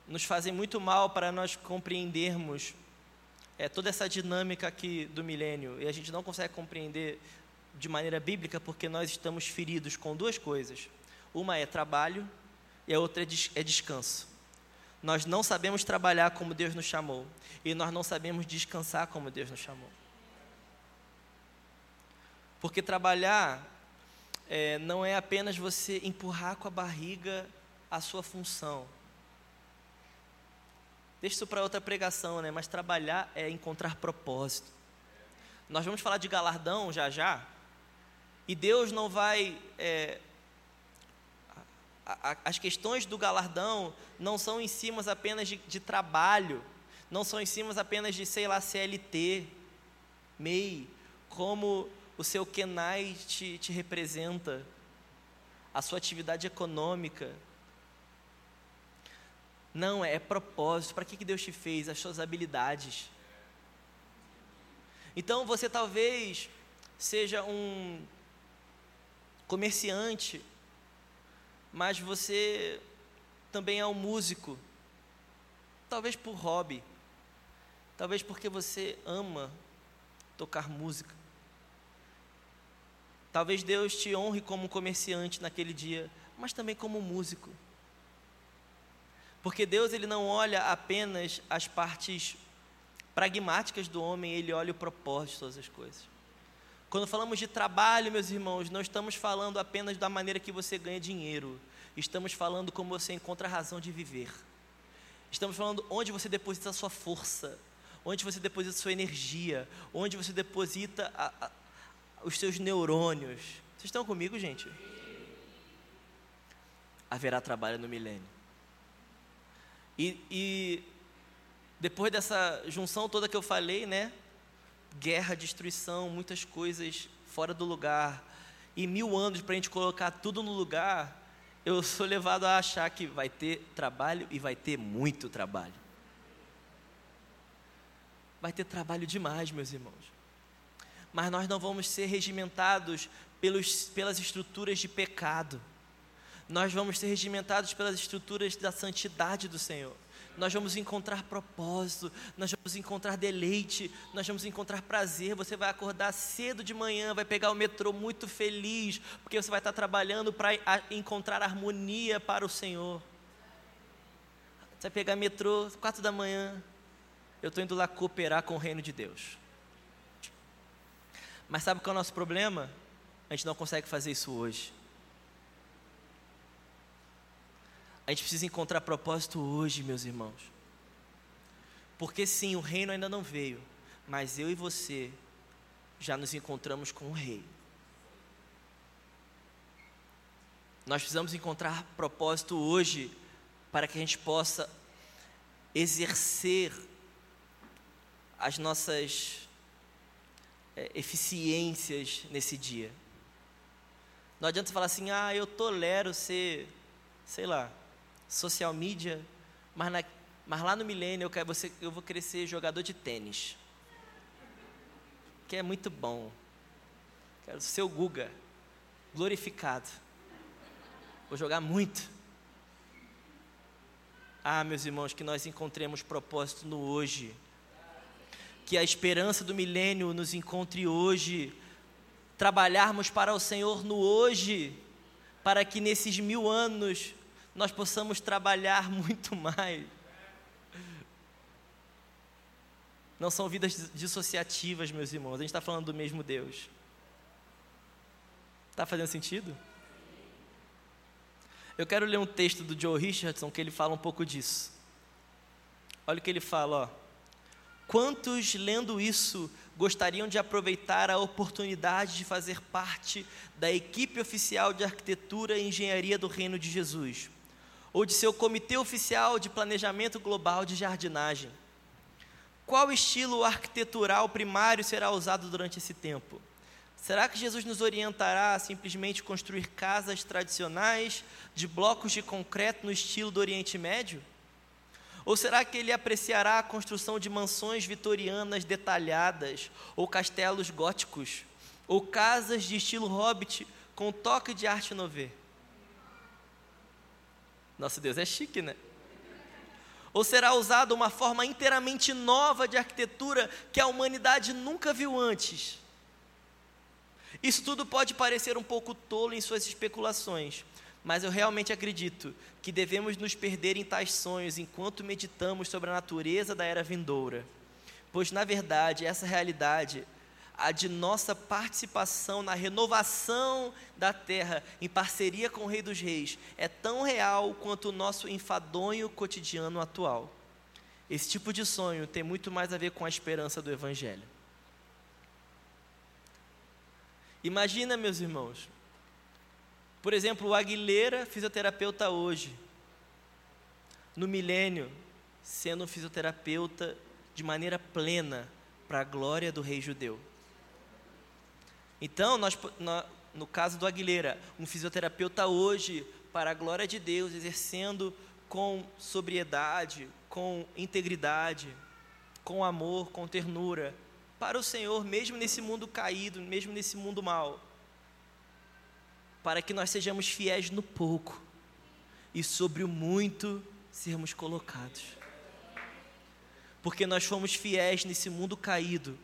nos fazem muito mal para nós compreendermos é, toda essa dinâmica aqui do milênio e a gente não consegue compreender de maneira bíblica porque nós estamos feridos com duas coisas. Uma é trabalho e a outra é, des é descanso. Nós não sabemos trabalhar como Deus nos chamou e nós não sabemos descansar como Deus nos chamou. Porque trabalhar é, não é apenas você empurrar com a barriga a sua função Deixa isso para outra pregação, né? Mas trabalhar é encontrar propósito. Nós vamos falar de galardão já já. E Deus não vai. É, a, a, as questões do galardão não são em cima apenas de, de trabalho, não são em cima apenas de, sei lá, CLT, MEI, como o seu Kenai te, te representa, a sua atividade econômica, não, é, é propósito. Para que, que Deus te fez? As suas habilidades. Então você talvez seja um comerciante, mas você também é um músico. Talvez por hobby. Talvez porque você ama tocar música. Talvez Deus te honre como comerciante naquele dia, mas também como músico. Porque Deus ele não olha apenas as partes pragmáticas do homem, ele olha o propósito de todas as coisas. Quando falamos de trabalho, meus irmãos, não estamos falando apenas da maneira que você ganha dinheiro. Estamos falando como você encontra a razão de viver. Estamos falando onde você deposita a sua força, onde você deposita a sua energia, onde você deposita a, a, os seus neurônios. Vocês estão comigo, gente? Haverá trabalho no milênio. E, e depois dessa junção toda que eu falei, né? Guerra, destruição, muitas coisas fora do lugar, e mil anos para a gente colocar tudo no lugar, eu sou levado a achar que vai ter trabalho e vai ter muito trabalho. Vai ter trabalho demais, meus irmãos. Mas nós não vamos ser regimentados pelos, pelas estruturas de pecado. Nós vamos ser regimentados pelas estruturas da santidade do Senhor nós vamos encontrar propósito, nós vamos encontrar deleite, nós vamos encontrar prazer. Você vai acordar cedo de manhã, vai pegar o metrô muito feliz, porque você vai estar trabalhando para encontrar harmonia para o Senhor. Você vai pegar metrô, quatro da manhã, eu estou indo lá cooperar com o reino de Deus. Mas sabe qual é o nosso problema? A gente não consegue fazer isso hoje. A gente precisa encontrar propósito hoje, meus irmãos. Porque sim, o reino ainda não veio, mas eu e você já nos encontramos com o rei. Nós precisamos encontrar propósito hoje para que a gente possa exercer as nossas é, eficiências nesse dia. Não adianta falar assim, ah, eu tolero ser, sei lá, social media, mas, na, mas lá no milênio eu, quero, você, eu vou ser jogador de tênis. Que é muito bom. Quero ser o Guga, glorificado. Vou jogar muito. Ah, meus irmãos, que nós encontremos propósito no hoje. Que a esperança do milênio nos encontre hoje. Trabalharmos para o Senhor no hoje. Para que nesses mil anos nós possamos trabalhar *laughs* muito mais. Não são vidas dissociativas, meus irmãos. A gente está falando do mesmo Deus. Está fazendo sentido? Eu quero ler um texto do Joe Richardson que ele fala um pouco disso. Olha o que ele fala, ó. Quantos lendo isso gostariam de aproveitar a oportunidade de fazer parte da equipe oficial de arquitetura e engenharia do Reino de Jesus? Ou de seu comitê oficial de planejamento global de jardinagem. Qual estilo arquitetural primário será usado durante esse tempo? Será que Jesus nos orientará a simplesmente construir casas tradicionais de blocos de concreto no estilo do Oriente Médio? Ou será que ele apreciará a construção de mansões vitorianas detalhadas, ou castelos góticos, ou casas de estilo hobbit com toque de arte nouveau? Nosso Deus é chique, né? Ou será usada uma forma inteiramente nova de arquitetura que a humanidade nunca viu antes? Isso tudo pode parecer um pouco tolo em suas especulações, mas eu realmente acredito que devemos nos perder em tais sonhos enquanto meditamos sobre a natureza da era vindoura. Pois, na verdade, essa realidade a de nossa participação na renovação da terra em parceria com o Rei dos Reis é tão real quanto o nosso enfadonho cotidiano atual. Esse tipo de sonho tem muito mais a ver com a esperança do Evangelho. Imagina, meus irmãos, por exemplo, o Aguilera, fisioterapeuta hoje, no milênio, sendo fisioterapeuta de maneira plena para a glória do rei judeu. Então, nós, no caso do Aguilera, um fisioterapeuta hoje, para a glória de Deus, exercendo com sobriedade, com integridade, com amor, com ternura, para o Senhor, mesmo nesse mundo caído, mesmo nesse mundo mal, para que nós sejamos fiéis no pouco e sobre o muito sermos colocados. Porque nós fomos fiéis nesse mundo caído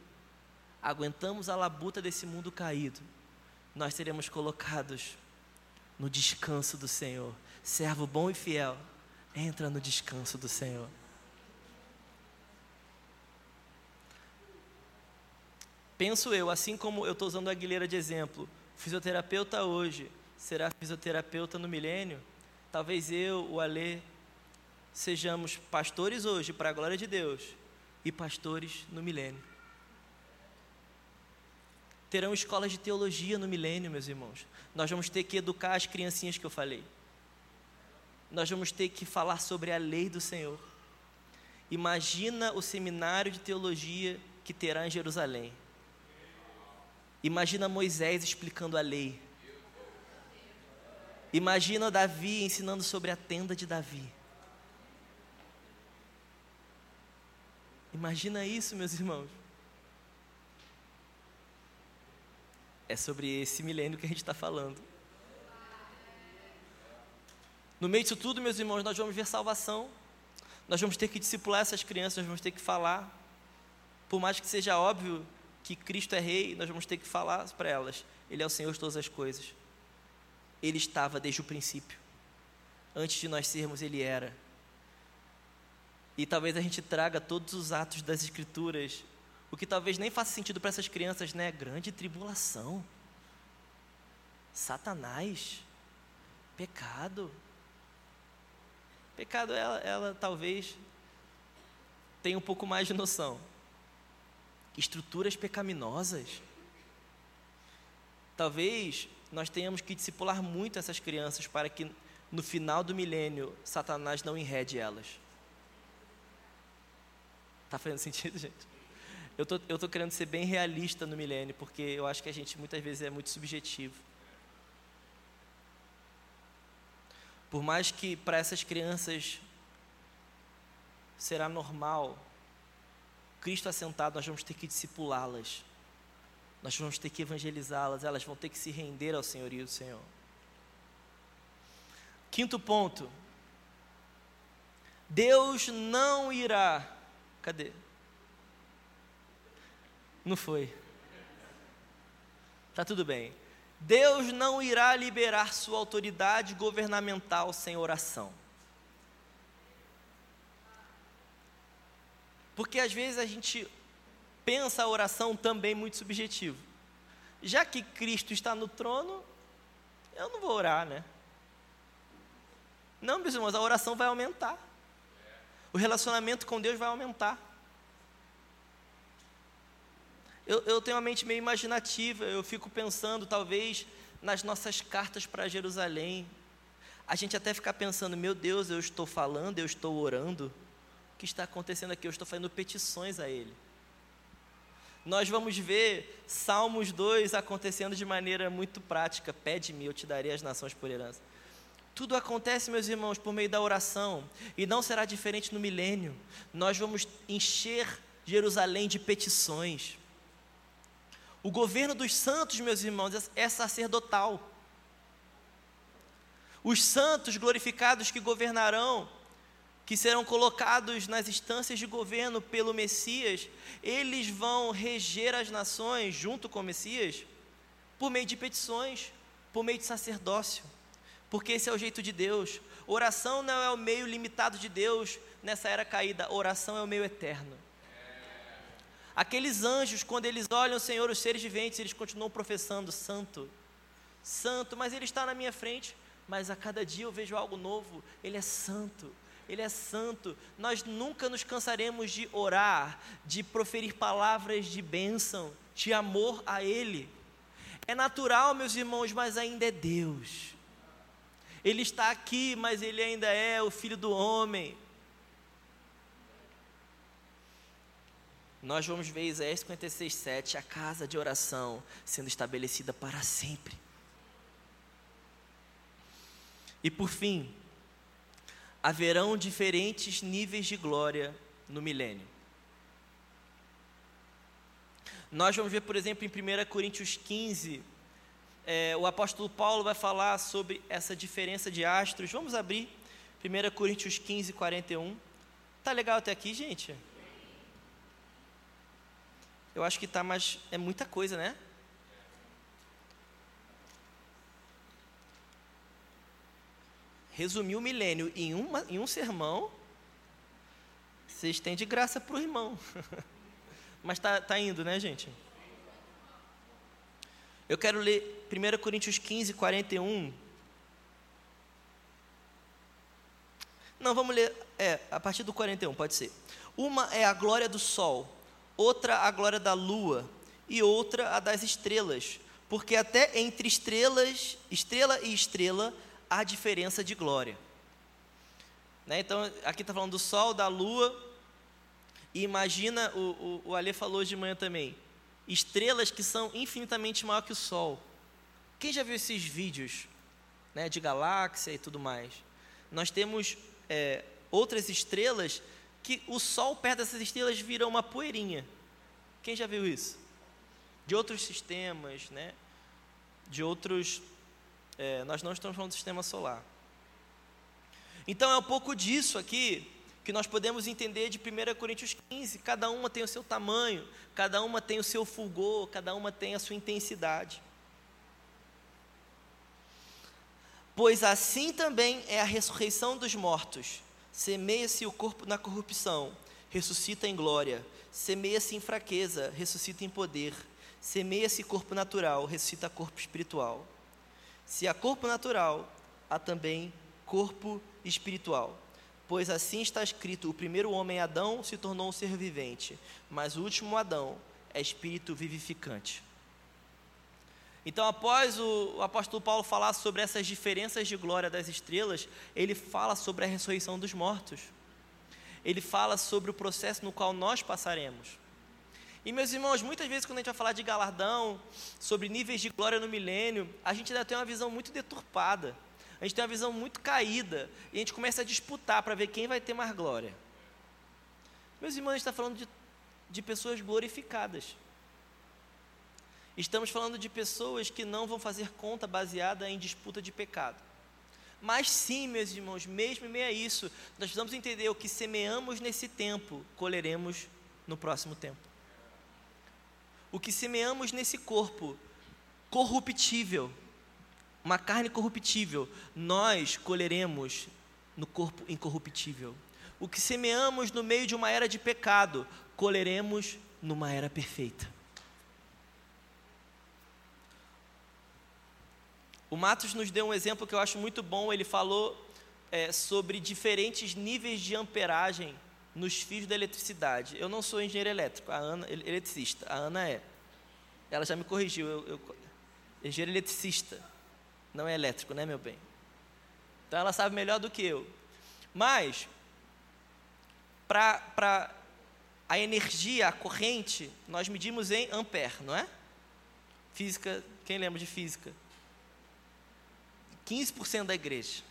aguentamos a labuta desse mundo caído, nós seremos colocados no descanso do Senhor. Servo bom e fiel, entra no descanso do Senhor. Penso eu, assim como eu estou usando a Aguilera de exemplo, fisioterapeuta hoje será fisioterapeuta no milênio, talvez eu, o Alê, sejamos pastores hoje, para a glória de Deus, e pastores no milênio. Terão escolas de teologia no milênio, meus irmãos. Nós vamos ter que educar as criancinhas que eu falei. Nós vamos ter que falar sobre a lei do Senhor. Imagina o seminário de teologia que terá em Jerusalém. Imagina Moisés explicando a lei. Imagina Davi ensinando sobre a tenda de Davi. Imagina isso, meus irmãos. É sobre esse milênio que a gente está falando. No meio disso tudo, meus irmãos, nós vamos ver salvação. Nós vamos ter que discipular essas crianças, nós vamos ter que falar. Por mais que seja óbvio que Cristo é rei, nós vamos ter que falar para elas: Ele é o Senhor de todas as coisas. Ele estava desde o princípio. Antes de nós sermos, Ele era. E talvez a gente traga todos os atos das Escrituras, o que talvez nem faça sentido para essas crianças, né? Grande tribulação, Satanás, pecado. Pecado, ela, ela talvez tenha um pouco mais de noção. Estruturas pecaminosas. Talvez nós tenhamos que discipular muito essas crianças para que no final do milênio Satanás não enrede elas. Está fazendo sentido, *laughs* gente? Eu tô, eu tô querendo ser bem realista no milênio, porque eu acho que a gente muitas vezes é muito subjetivo. Por mais que para essas crianças será normal, Cristo assentado, nós vamos ter que discipulá-las. Nós vamos ter que evangelizá-las, elas vão ter que se render ao senhorio do Senhor. Quinto ponto. Deus não irá. Cadê? Não foi. Tá tudo bem. Deus não irá liberar sua autoridade governamental sem oração. Porque às vezes a gente pensa a oração também muito subjetivo. Já que Cristo está no trono, eu não vou orar, né? Não, meus irmãos, a oração vai aumentar. O relacionamento com Deus vai aumentar. Eu, eu tenho uma mente meio imaginativa, eu fico pensando, talvez, nas nossas cartas para Jerusalém. A gente até ficar pensando, meu Deus, eu estou falando, eu estou orando. O que está acontecendo aqui? Eu estou fazendo petições a Ele nós vamos ver Salmos 2 acontecendo de maneira muito prática. Pede-me, eu te darei as nações por herança. Tudo acontece, meus irmãos, por meio da oração, e não será diferente no milênio. Nós vamos encher Jerusalém de petições. O governo dos santos, meus irmãos, é sacerdotal. Os santos glorificados que governarão que serão colocados nas instâncias de governo pelo Messias, eles vão reger as nações junto com o Messias por meio de petições, por meio de sacerdócio, porque esse é o jeito de Deus. Oração não é o meio limitado de Deus nessa era caída, oração é o meio eterno. Aqueles anjos, quando eles olham o Senhor, os seres viventes, eles continuam professando: Santo, Santo, mas Ele está na minha frente, mas a cada dia eu vejo algo novo, Ele é santo, ele é santo. Nós nunca nos cansaremos de orar, de proferir palavras de bênção, de amor a Ele. É natural, meus irmãos, mas ainda é Deus. Ele está aqui, mas Ele ainda é o Filho do Homem. Nós vamos ver Isaías 56, 7, a casa de oração sendo estabelecida para sempre. E por fim, haverão diferentes níveis de glória no milênio. Nós vamos ver, por exemplo, em 1 Coríntios 15, é, o apóstolo Paulo vai falar sobre essa diferença de astros. Vamos abrir 1 Coríntios 15, 41. Tá legal até aqui, gente? Eu acho que tá, mas é muita coisa, né? resumir o milênio em, uma, em um sermão, vocês têm de graça para o irmão. *laughs* Mas está tá indo, né, gente? Eu quero ler 1 Coríntios 15, 41. Não, vamos ler é, a partir do 41, pode ser. Uma é a glória do sol, outra a glória da lua, e outra a das estrelas, porque até entre estrelas, estrela e estrela, há diferença de glória. Né? Então, aqui está falando do sol, da lua, e imagina, o, o, o Ale falou hoje de manhã também, estrelas que são infinitamente maior que o sol. Quem já viu esses vídeos né, de galáxia e tudo mais? Nós temos é, outras estrelas que o sol perto dessas estrelas vira uma poeirinha. Quem já viu isso? De outros sistemas, né? De outros. É, nós não estamos falando do sistema solar. Então é um pouco disso aqui que nós podemos entender de 1 Coríntios 15. Cada uma tem o seu tamanho, cada uma tem o seu fulgor, cada uma tem a sua intensidade. Pois assim também é a ressurreição dos mortos. Semeia-se o corpo na corrupção, ressuscita em glória. Semeia-se em fraqueza, ressuscita em poder. Semeia-se corpo natural, ressuscita corpo espiritual. Se há corpo natural, há também corpo espiritual. Pois assim está escrito: o primeiro homem, Adão, se tornou um ser vivente, mas o último Adão é espírito vivificante. Então, após o, apóstolo Paulo falar sobre essas diferenças de glória das estrelas, ele fala sobre a ressurreição dos mortos. Ele fala sobre o processo no qual nós passaremos. E meus irmãos, muitas vezes quando a gente vai falar de galardão, sobre níveis de glória no milênio, a gente ainda tem uma visão muito deturpada. A gente tem uma visão muito caída e a gente começa a disputar para ver quem vai ter mais glória. Meus irmãos, a gente está falando de, de pessoas glorificadas. Estamos falando de pessoas que não vão fazer conta baseada em disputa de pecado. Mas sim, meus irmãos, mesmo em meio a isso, nós precisamos entender o que semeamos nesse tempo, colheremos no próximo tempo. O que semeamos nesse corpo corruptível, uma carne corruptível, nós colheremos no corpo incorruptível. O que semeamos no meio de uma era de pecado, colheremos numa era perfeita. O Matos nos deu um exemplo que eu acho muito bom. Ele falou é, sobre diferentes níveis de amperagem nos fios da eletricidade. Eu não sou engenheiro elétrico, a Ana, eletricista, a Ana é. Ela já me corrigiu, eu, eu, engenheiro eletricista, não é elétrico, né, meu bem? Então ela sabe melhor do que eu. Mas, para a energia, a corrente, nós medimos em ampere, não é? Física, quem lembra de física? 15% da igreja.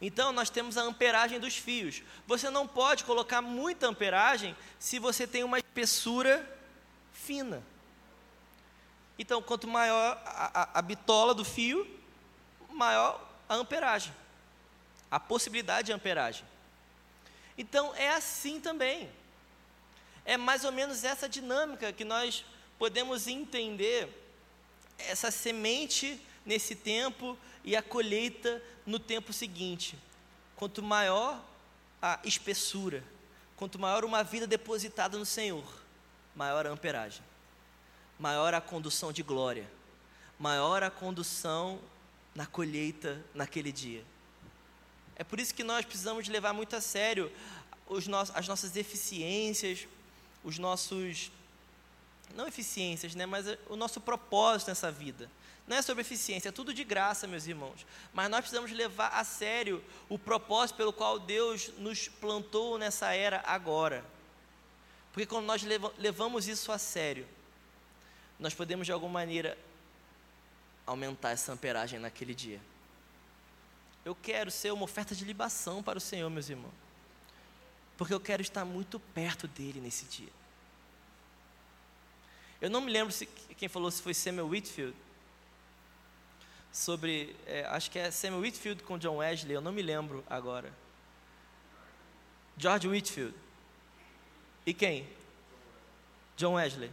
Então, nós temos a amperagem dos fios. Você não pode colocar muita amperagem se você tem uma espessura fina. Então, quanto maior a, a, a bitola do fio, maior a amperagem, a possibilidade de amperagem. Então, é assim também. É mais ou menos essa dinâmica que nós podemos entender essa semente nesse tempo e a colheita no tempo seguinte. Quanto maior a espessura, quanto maior uma vida depositada no Senhor, maior a amperagem, maior a condução de glória, maior a condução na colheita naquele dia. É por isso que nós precisamos levar muito a sério nossos, as nossas eficiências, os nossos não eficiências, né, mas o nosso propósito nessa vida. Não é sobre eficiência, é tudo de graça, meus irmãos. Mas nós precisamos levar a sério o propósito pelo qual Deus nos plantou nessa era agora. Porque quando nós levamos isso a sério, nós podemos de alguma maneira aumentar essa amperagem naquele dia. Eu quero ser uma oferta de libação para o Senhor, meus irmãos. Porque eu quero estar muito perto dele nesse dia. Eu não me lembro se quem falou se foi Samuel Whitfield sobre, é, acho que é Samuel Whitfield com John Wesley, eu não me lembro agora. George Whitfield. E quem? John Wesley.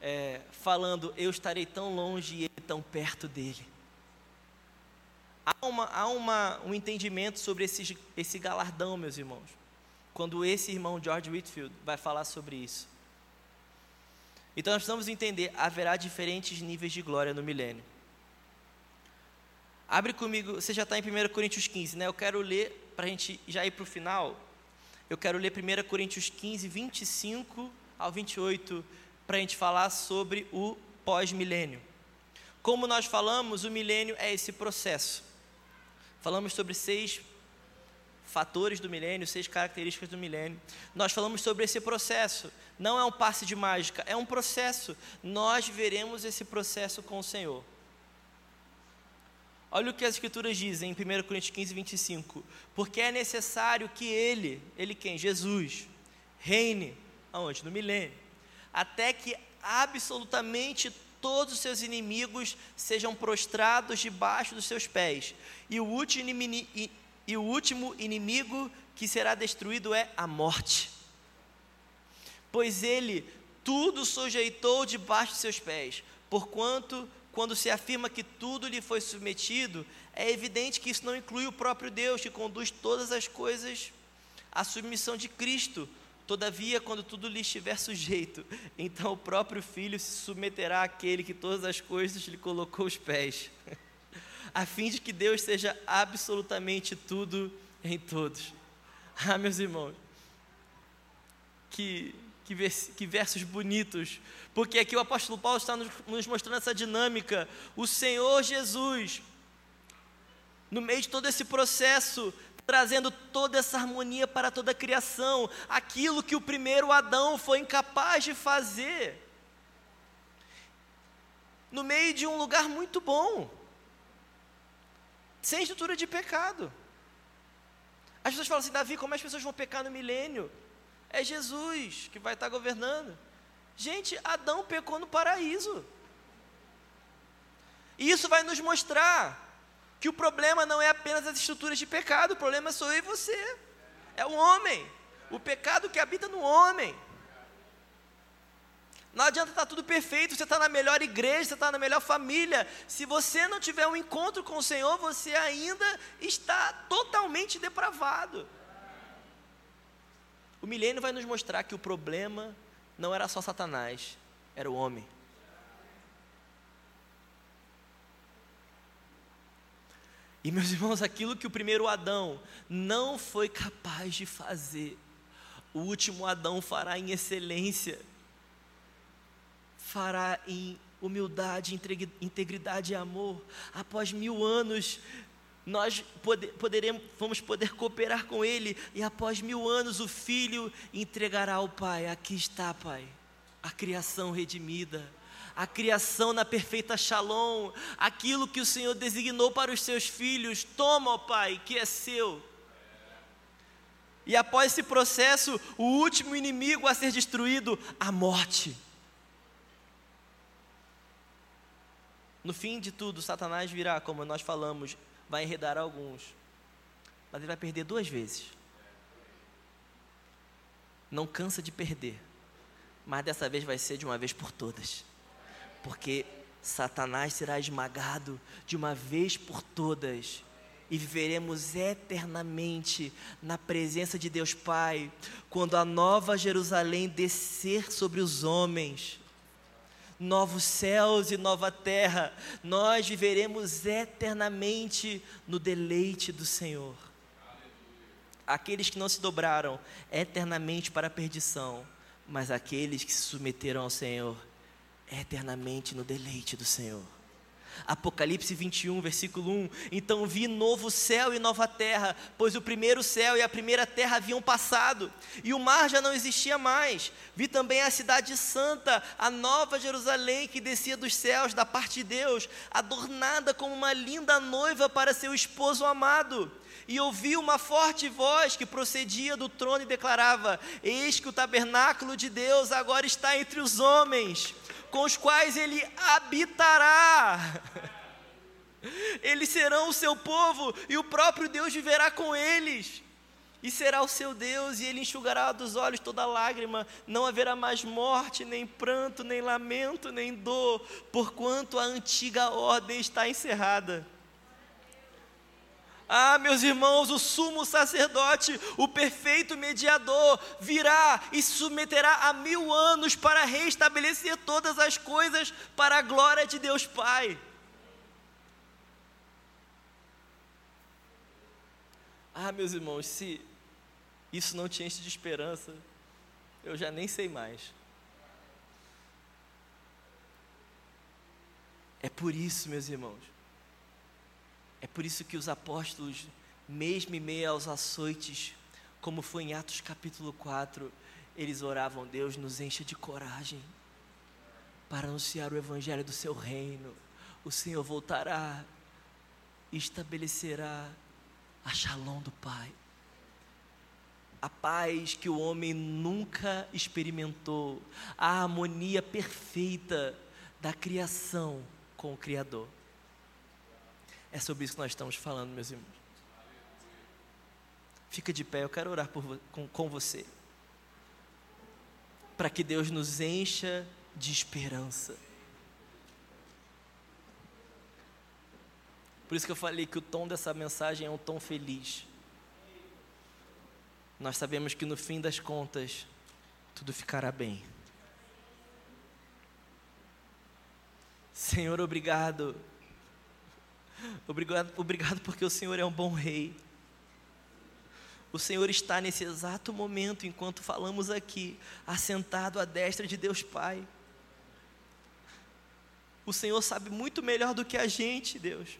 É, falando, eu estarei tão longe e ele tão perto dele. Há, uma, há uma, um entendimento sobre esse, esse galardão, meus irmãos, quando esse irmão George Whitfield vai falar sobre isso. Então nós precisamos entender: haverá diferentes níveis de glória no milênio. Abre comigo, você já está em 1 Coríntios 15, né? Eu quero ler, para a gente já ir para o final, eu quero ler 1 Coríntios 15, 25 ao 28, para a gente falar sobre o pós-milênio. Como nós falamos, o milênio é esse processo. Falamos sobre seis fatores do milênio, seis características do milênio. Nós falamos sobre esse processo. Não é um passe de mágica, é um processo. Nós veremos esse processo com o Senhor. Olha o que as Escrituras dizem em 1 Coríntios 15, 25. Porque é necessário que Ele, Ele quem? Jesus, reine, aonde? No milênio. Até que absolutamente todos os seus inimigos sejam prostrados debaixo dos seus pés. E o último inimigo, e o último inimigo que será destruído é a morte. Pois ele tudo sujeitou debaixo de seus pés, porquanto quando se afirma que tudo lhe foi submetido, é evidente que isso não inclui o próprio Deus, que conduz todas as coisas à submissão de Cristo. Todavia, quando tudo lhe estiver sujeito, *laughs* então o próprio Filho se submeterá àquele que todas as coisas lhe colocou os pés, *laughs* a fim de que Deus seja absolutamente tudo em todos. Ah, meus irmãos, que que, vers, que versos bonitos, porque aqui o apóstolo Paulo está nos, nos mostrando essa dinâmica. O Senhor Jesus, no meio de todo esse processo, trazendo toda essa harmonia para toda a criação, aquilo que o primeiro Adão foi incapaz de fazer, no meio de um lugar muito bom, sem estrutura de pecado. As pessoas falam assim, Davi, como as pessoas vão pecar no milênio? É Jesus que vai estar governando. Gente, Adão pecou no paraíso. E isso vai nos mostrar que o problema não é apenas as estruturas de pecado, o problema sou eu e você. É o homem. O pecado que habita no homem. Não adianta estar tudo perfeito, você está na melhor igreja, você está na melhor família. Se você não tiver um encontro com o Senhor, você ainda está totalmente depravado. O milênio vai nos mostrar que o problema não era só Satanás, era o homem. E meus irmãos, aquilo que o primeiro Adão não foi capaz de fazer, o último Adão fará em excelência, fará em humildade, integridade e amor. Após mil anos nós poder, poderemos, vamos poder cooperar com Ele, e após mil anos o Filho entregará ao Pai. Aqui está, Pai, a criação redimida, a criação na perfeita shalom, aquilo que o Senhor designou para os seus filhos. Toma, ó Pai, que é seu. E após esse processo, o último inimigo a ser destruído, a morte. No fim de tudo, Satanás virá, como nós falamos, vai enredar alguns, mas ele vai perder duas vezes. Não cansa de perder, mas dessa vez vai ser de uma vez por todas, porque Satanás será esmagado de uma vez por todas. E viveremos eternamente na presença de Deus Pai, quando a nova Jerusalém descer sobre os homens novos céus e nova terra, nós viveremos eternamente no deleite do Senhor. Aqueles que não se dobraram eternamente para a perdição, mas aqueles que se submeteram ao Senhor eternamente no deleite do Senhor. Apocalipse 21, versículo 1. Então vi novo céu e nova terra, pois o primeiro céu e a primeira terra haviam passado, e o mar já não existia mais. Vi também a cidade santa, a nova Jerusalém, que descia dos céus da parte de Deus, adornada como uma linda noiva para seu esposo amado. E ouvi uma forte voz que procedia do trono e declarava: Eis que o tabernáculo de Deus agora está entre os homens com os quais ele habitará. *laughs* Eles serão o seu povo e o próprio Deus viverá com eles. E será o seu Deus, e ele enxugará dos olhos toda lágrima, não haverá mais morte, nem pranto, nem lamento, nem dor, porquanto a antiga ordem está encerrada. Ah, meus irmãos, o sumo sacerdote, o perfeito mediador, virá e submeterá a mil anos para restabelecer todas as coisas para a glória de Deus Pai. Ah, meus irmãos, se isso não te enche de esperança, eu já nem sei mais. É por isso, meus irmãos, é por isso que os apóstolos, mesmo em meio aos açoites, como foi em Atos capítulo 4, eles oravam: Deus, nos encha de coragem para anunciar o evangelho do seu reino. O Senhor voltará e estabelecerá a shalom do Pai. A paz que o homem nunca experimentou, a harmonia perfeita da criação com o Criador. É sobre isso que nós estamos falando, meus irmãos. Fica de pé, eu quero orar por, com, com você. Para que Deus nos encha de esperança. Por isso que eu falei que o tom dessa mensagem é um tom feliz. Nós sabemos que no fim das contas, tudo ficará bem. Senhor, obrigado. Obrigado, obrigado porque o Senhor é um bom rei. O Senhor está nesse exato momento, enquanto falamos aqui, assentado à destra de Deus Pai. O Senhor sabe muito melhor do que a gente, Deus.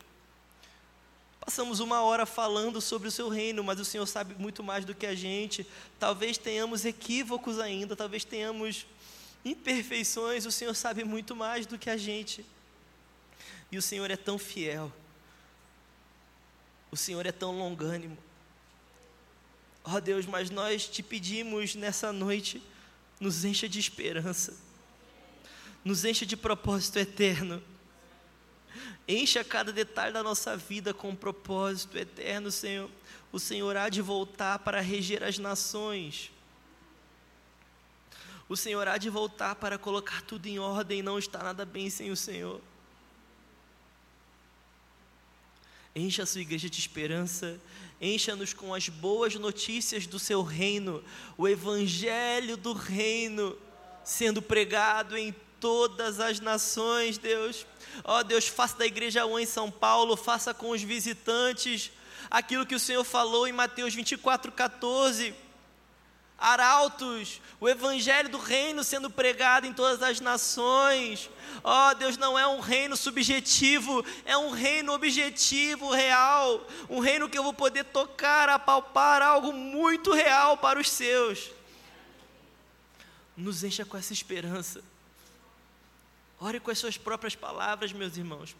Passamos uma hora falando sobre o seu reino, mas o Senhor sabe muito mais do que a gente. Talvez tenhamos equívocos ainda, talvez tenhamos imperfeições, o Senhor sabe muito mais do que a gente. E o Senhor é tão fiel. O Senhor é tão longânimo. Ó oh Deus, mas nós te pedimos nessa noite, nos encha de esperança, nos encha de propósito eterno. Encha cada detalhe da nossa vida com um propósito eterno, Senhor. O Senhor há de voltar para reger as nações. O Senhor há de voltar para colocar tudo em ordem, não está nada bem sem o Senhor. Encha a sua igreja de esperança, encha-nos com as boas notícias do seu reino, o evangelho do reino sendo pregado em todas as nações, Deus. Ó oh, Deus, faça da igreja One em São Paulo, faça com os visitantes aquilo que o Senhor falou em Mateus 24, 14 arautos, o evangelho do reino sendo pregado em todas as nações. Ó oh, Deus, não é um reino subjetivo, é um reino objetivo, real, um reino que eu vou poder tocar, apalpar, algo muito real para os seus. Nos encha com essa esperança. Ore com as suas próprias palavras, meus irmãos.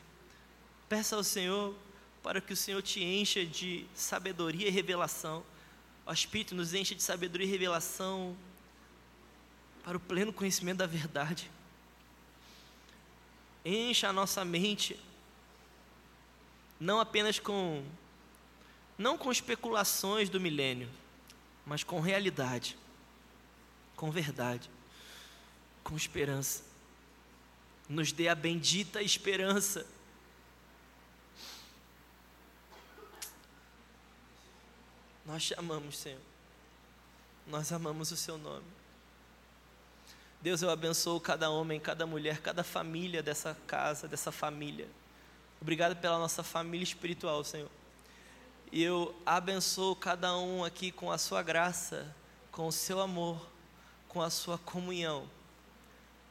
Peça ao Senhor para que o Senhor te encha de sabedoria e revelação o Espírito nos enche de sabedoria e revelação para o pleno conhecimento da verdade. Encha a nossa mente, não apenas com, não com especulações do milênio, mas com realidade, com verdade, com esperança. Nos dê a bendita esperança Nós te amamos, Senhor. Nós amamos o Seu nome. Deus, eu abençoo cada homem, cada mulher, cada família dessa casa, dessa família. Obrigado pela nossa família espiritual, Senhor. E eu abençoo cada um aqui com a Sua graça, com o Seu amor, com a Sua comunhão,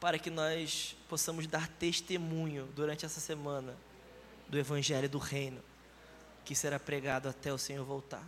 para que nós possamos dar testemunho durante essa semana do Evangelho do Reino, que será pregado até o Senhor voltar.